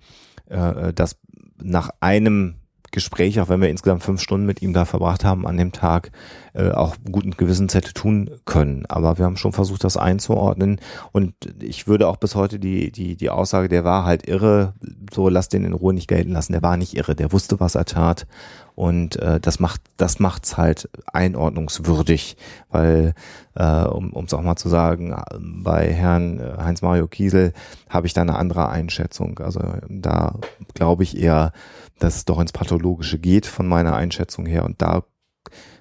äh, das nach einem Gespräch, auch wenn wir insgesamt fünf Stunden mit ihm da verbracht haben an dem Tag, äh, auch guten Gewissens hätte tun können. Aber wir haben schon versucht, das einzuordnen. Und ich würde auch bis heute die, die, die Aussage, der war halt irre, so lass den in Ruhe nicht gelten lassen. Der war nicht irre, der wusste, was er tat. Und äh, das macht das macht's halt einordnungswürdig, weil äh, um es auch mal zu sagen, bei Herrn äh, Heinz Mario Kiesel habe ich da eine andere Einschätzung. Also da glaube ich eher, dass es doch ins Pathologische geht von meiner Einschätzung her. Und da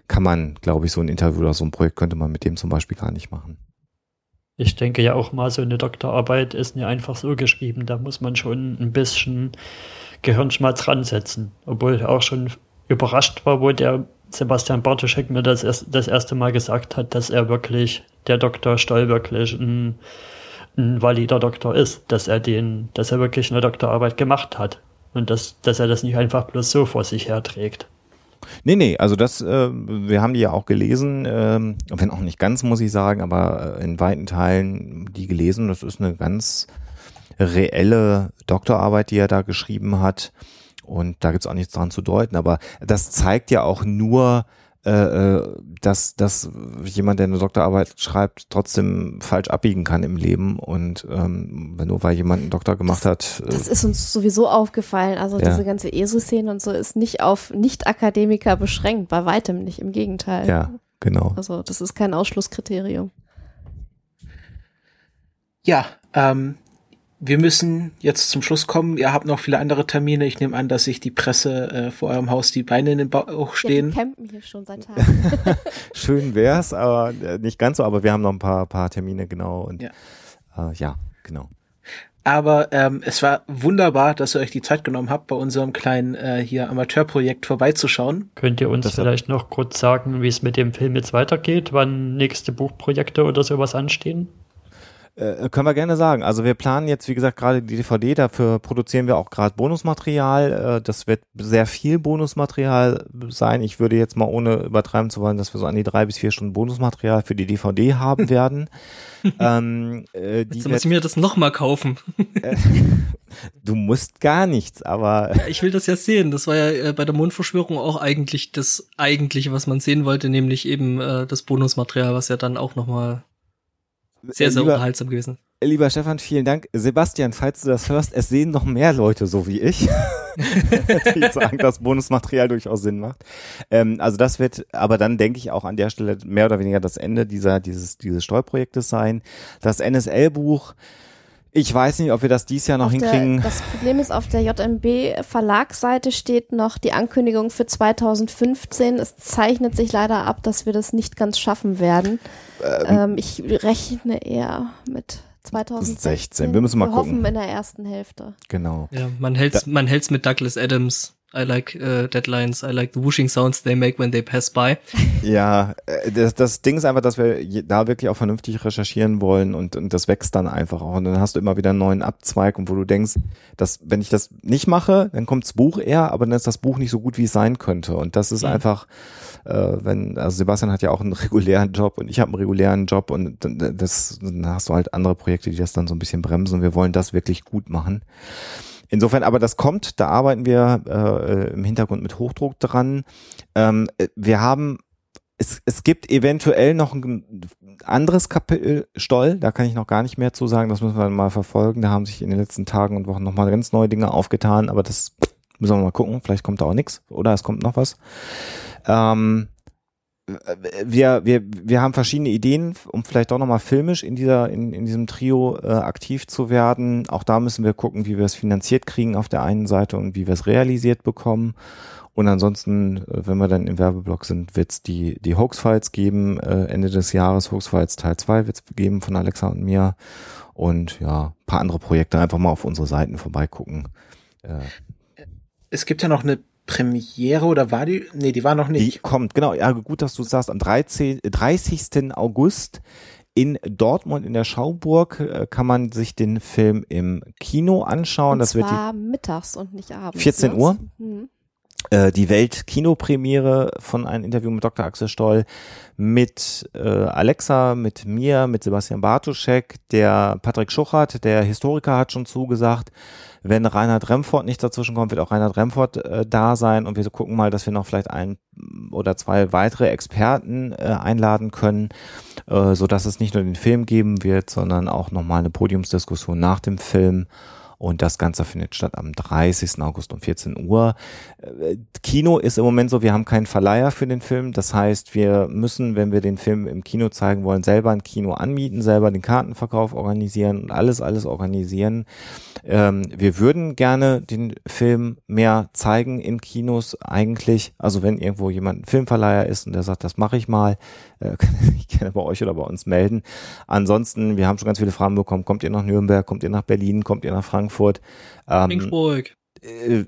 kann man, glaube ich, so ein Interview oder so ein Projekt könnte man mit dem zum Beispiel gar nicht machen. Ich denke ja auch mal, so eine Doktorarbeit ist nicht einfach so geschrieben. Da muss man schon ein bisschen Gehirnschmalz dran setzen. Obwohl ich auch schon überrascht war, wo der Sebastian Bartoschek mir das, erst, das erste Mal gesagt hat, dass er wirklich, der Doktor Stoll wirklich ein, ein valider Doktor ist, dass er den, dass er wirklich eine Doktorarbeit gemacht hat. Und dass, dass er das nicht einfach bloß so vor sich herträgt. Nee, nee, also das, äh, wir haben die ja auch gelesen, ähm, wenn auch nicht ganz, muss ich sagen, aber äh, in weiten Teilen die gelesen. Das ist eine ganz reelle Doktorarbeit, die er da geschrieben hat. Und da gibt's auch nichts dran zu deuten. Aber das zeigt ja auch nur, äh, äh, dass, dass jemand, der eine Doktorarbeit schreibt, trotzdem falsch abbiegen kann im Leben. Und ähm, nur weil jemand einen Doktor gemacht das, hat. Äh, das ist uns sowieso aufgefallen. Also ja. diese ganze ESO-Szene und so ist nicht auf Nicht-Akademiker beschränkt, bei weitem nicht, im Gegenteil. Ja, genau. Also das ist kein Ausschlusskriterium. Ja, ähm, wir müssen jetzt zum Schluss kommen. Ihr habt noch viele andere Termine. Ich nehme an, dass sich die Presse äh, vor eurem Haus die Beine in den Bauch stehen. Ja, campen hier schon seit Tagen. Schön wär's, aber äh, nicht ganz so. Aber wir haben noch ein paar, paar Termine, genau. Und ja, äh, ja genau. Aber ähm, es war wunderbar, dass ihr euch die Zeit genommen habt, bei unserem kleinen äh, hier Amateurprojekt vorbeizuschauen. Könnt ihr uns das vielleicht noch kurz sagen, wie es mit dem Film jetzt weitergeht, wann nächste Buchprojekte oder sowas anstehen? Äh, können wir gerne sagen. Also wir planen jetzt, wie gesagt, gerade die DVD, dafür produzieren wir auch gerade Bonusmaterial. Äh, das wird sehr viel Bonusmaterial sein. Ich würde jetzt mal ohne übertreiben zu wollen, dass wir so an die drei bis vier Stunden Bonusmaterial für die DVD haben werden. ähm, äh, Jetzt muss ich mir das nochmal kaufen. du musst gar nichts, aber. Ja, ich will das ja sehen. Das war ja äh, bei der Mondverschwörung auch eigentlich das eigentliche, was man sehen wollte, nämlich eben äh, das Bonusmaterial, was ja dann auch nochmal sehr, sehr lieber, unterhaltsam gewesen. Lieber Stefan, vielen Dank. Sebastian, falls du das hörst, es sehen noch mehr Leute so wie ich, die sagen, dass Bonusmaterial durchaus Sinn macht. Ähm, also das wird aber dann, denke ich, auch an der Stelle mehr oder weniger das Ende dieser, dieses, dieses Steuerprojektes sein. Das NSL-Buch, ich weiß nicht, ob wir das dies Jahr noch auf hinkriegen. Der, das Problem ist, auf der JMB Verlagsseite steht noch die Ankündigung für 2015. Es zeichnet sich leider ab, dass wir das nicht ganz schaffen werden. Ähm, ähm, ich rechne eher mit 2016. Wir müssen mal wir gucken. hoffen in der ersten Hälfte. Genau. Ja, man hält's, da man hält's mit Douglas Adams I like uh, deadlines. I like the whooshing sounds they make when they pass by. Ja, äh, das, das Ding ist einfach, dass wir da wirklich auch vernünftig recherchieren wollen und, und das wächst dann einfach auch. Und dann hast du immer wieder einen neuen Abzweig und wo du denkst, dass wenn ich das nicht mache, dann kommt das Buch eher, aber dann ist das Buch nicht so gut, wie es sein könnte. Und das ist mhm. einfach, äh, wenn, also Sebastian hat ja auch einen regulären Job und ich habe einen regulären Job und das, dann hast du halt andere Projekte, die das dann so ein bisschen bremsen und wir wollen das wirklich gut machen. Insofern, aber das kommt, da arbeiten wir äh, im Hintergrund mit Hochdruck dran. Ähm, wir haben, es, es gibt eventuell noch ein anderes Kapitel Stoll, da kann ich noch gar nicht mehr zu sagen, das müssen wir mal verfolgen. Da haben sich in den letzten Tagen und Wochen nochmal ganz neue Dinge aufgetan, aber das müssen wir mal gucken, vielleicht kommt da auch nichts oder es kommt noch was. Ähm, wir, wir, wir haben verschiedene Ideen, um vielleicht auch nochmal filmisch in dieser, in, in diesem Trio äh, aktiv zu werden. Auch da müssen wir gucken, wie wir es finanziert kriegen auf der einen Seite und wie wir es realisiert bekommen. Und ansonsten, äh, wenn wir dann im Werbeblock sind, wird es die, die Hoax-Files geben. Äh, Ende des Jahres Hoax-Files Teil 2 wird es geben von Alexa und mir. Und ja, paar andere Projekte einfach mal auf unsere Seiten vorbeigucken. Äh, es gibt ja noch eine Premiere oder war die? Nee, die war noch nicht. Die kommt, genau. Ja, gut, dass du sagst, am 13, 30. August in Dortmund in der Schauburg äh, kann man sich den Film im Kino anschauen. Und das zwar wird die mittags und nicht abends. 14 ne? Uhr. Mhm. Äh, die Welt-Kinopremiere von einem Interview mit Dr. Axel Stoll mit äh, Alexa, mit mir, mit Sebastian Bartuschek, der Patrick Schuchert, der Historiker hat schon zugesagt. Wenn Reinhard Remford nicht dazwischen kommt, wird auch Reinhard Remford äh, da sein und wir gucken mal, dass wir noch vielleicht ein oder zwei weitere Experten äh, einladen können, äh, so dass es nicht nur den Film geben wird, sondern auch nochmal eine Podiumsdiskussion nach dem Film und das Ganze findet statt am 30. August um 14 Uhr. Äh, Kino ist im Moment so, wir haben keinen Verleiher für den Film. Das heißt, wir müssen, wenn wir den Film im Kino zeigen wollen, selber ein Kino anmieten, selber den Kartenverkauf organisieren und alles, alles organisieren. Ähm, wir würden gerne den Film mehr zeigen in Kinos eigentlich. Also wenn irgendwo jemand ein Filmverleiher ist und der sagt, das mache ich mal, äh, kann ich gerne bei euch oder bei uns melden. Ansonsten, wir haben schon ganz viele Fragen bekommen. Kommt ihr nach Nürnberg? Kommt ihr nach Berlin? Kommt ihr nach Frankfurt? Ähm, Regensburg. Äh,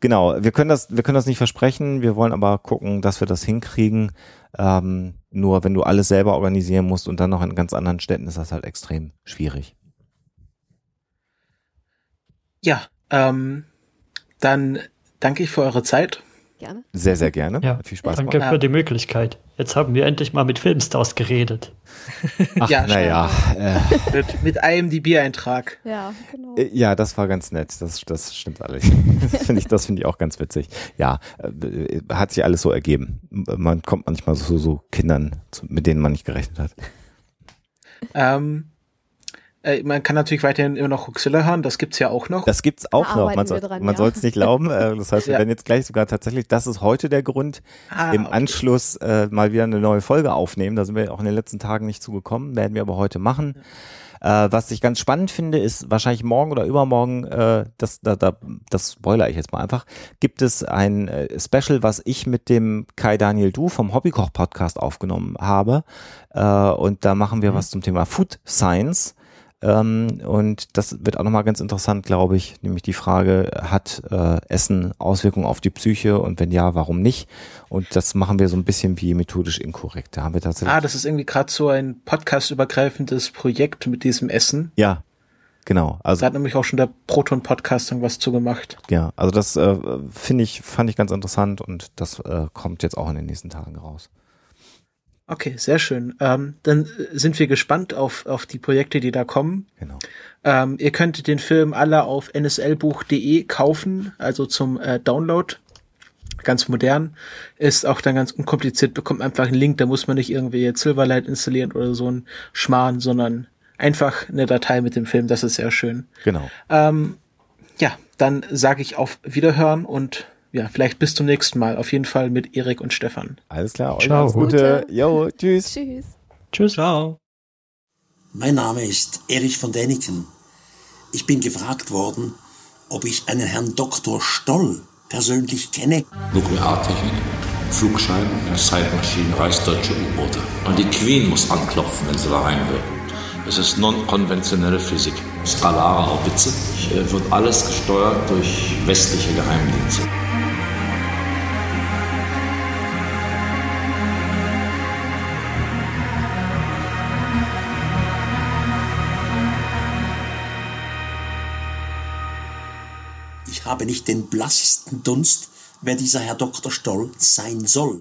genau, wir können das, wir können das nicht versprechen. Wir wollen aber gucken, dass wir das hinkriegen. Ähm, nur wenn du alles selber organisieren musst und dann noch in ganz anderen Städten, ist das halt extrem schwierig. Ja, ähm, Dann danke ich für eure Zeit. Gerne. Sehr, sehr gerne. Ja, Hat viel Spaß Danke gemacht. für die Möglichkeit. Jetzt haben wir endlich mal mit Filmstars geredet. Ach, ja, naja. Äh. Mit, mit IMDb-Eintrag. Ja, genau. Äh, ja, das war ganz nett. Das, das stimmt alles. das finde ich, das ich auch ganz witzig. Ja, äh, hat sich alles so ergeben. Man kommt manchmal so, so Kindern, mit denen man nicht gerechnet hat. Ähm, äh, man kann natürlich weiterhin immer noch Huxilla hören, das gibt's ja auch noch. Das gibt's auch da noch. Man, soll, man ja. es nicht glauben. Äh, das heißt, wir ja. werden jetzt gleich sogar tatsächlich, das ist heute der Grund, ah, im okay. Anschluss äh, mal wieder eine neue Folge aufnehmen. Da sind wir auch in den letzten Tagen nicht zugekommen, werden wir aber heute machen. Ja. Äh, was ich ganz spannend finde, ist wahrscheinlich morgen oder übermorgen, äh, das, da, da, das spoiler ich jetzt mal einfach, gibt es ein äh, Special, was ich mit dem Kai Daniel Du vom Hobbykoch Podcast aufgenommen habe. Äh, und da machen wir mhm. was zum Thema Food Science. Ähm, und das wird auch nochmal ganz interessant, glaube ich, nämlich die Frage, hat äh, Essen Auswirkungen auf die Psyche und wenn ja, warum nicht? Und das machen wir so ein bisschen wie methodisch inkorrekt. Da haben wir tatsächlich. Ah, das ist irgendwie gerade so ein podcastübergreifendes Projekt mit diesem Essen. Ja, Genau. Also da hat nämlich auch schon der Proton Podcast was zu gemacht. Ja, also das äh, finde ich, fand ich ganz interessant und das äh, kommt jetzt auch in den nächsten Tagen raus. Okay, sehr schön. Ähm, dann sind wir gespannt auf, auf die Projekte, die da kommen. Genau. Ähm, ihr könnt den Film alle auf nslbuch.de kaufen, also zum äh, Download. Ganz modern. Ist auch dann ganz unkompliziert, bekommt einfach einen Link, da muss man nicht irgendwie jetzt Silverlight installieren oder so ein Schmarrn, sondern einfach eine Datei mit dem Film, das ist sehr schön. Genau. Ähm, ja, dann sage ich auf Wiederhören und ja, vielleicht bis zum nächsten Mal. Auf jeden Fall mit Erik und Stefan. Alles klar. Ciao. Alles Gute. Jo, tschüss. Tschüss. Tschüss. Ciao. Mein Name ist Erich von Däniken. Ich bin gefragt worden, ob ich einen Herrn Dr. Stoll persönlich kenne. Nukleartechnik, Flugschein, Zeitmaschinen, reichsdeutsche U-Boote. Und die Queen muss anklopfen, wenn sie da rein will. Es ist non-konventionelle Physik. Skalare Haubitze. Äh, wird alles gesteuert durch westliche Geheimdienste. Habe nicht den blassesten Dunst, wer dieser Herr Dr. Stoll sein soll.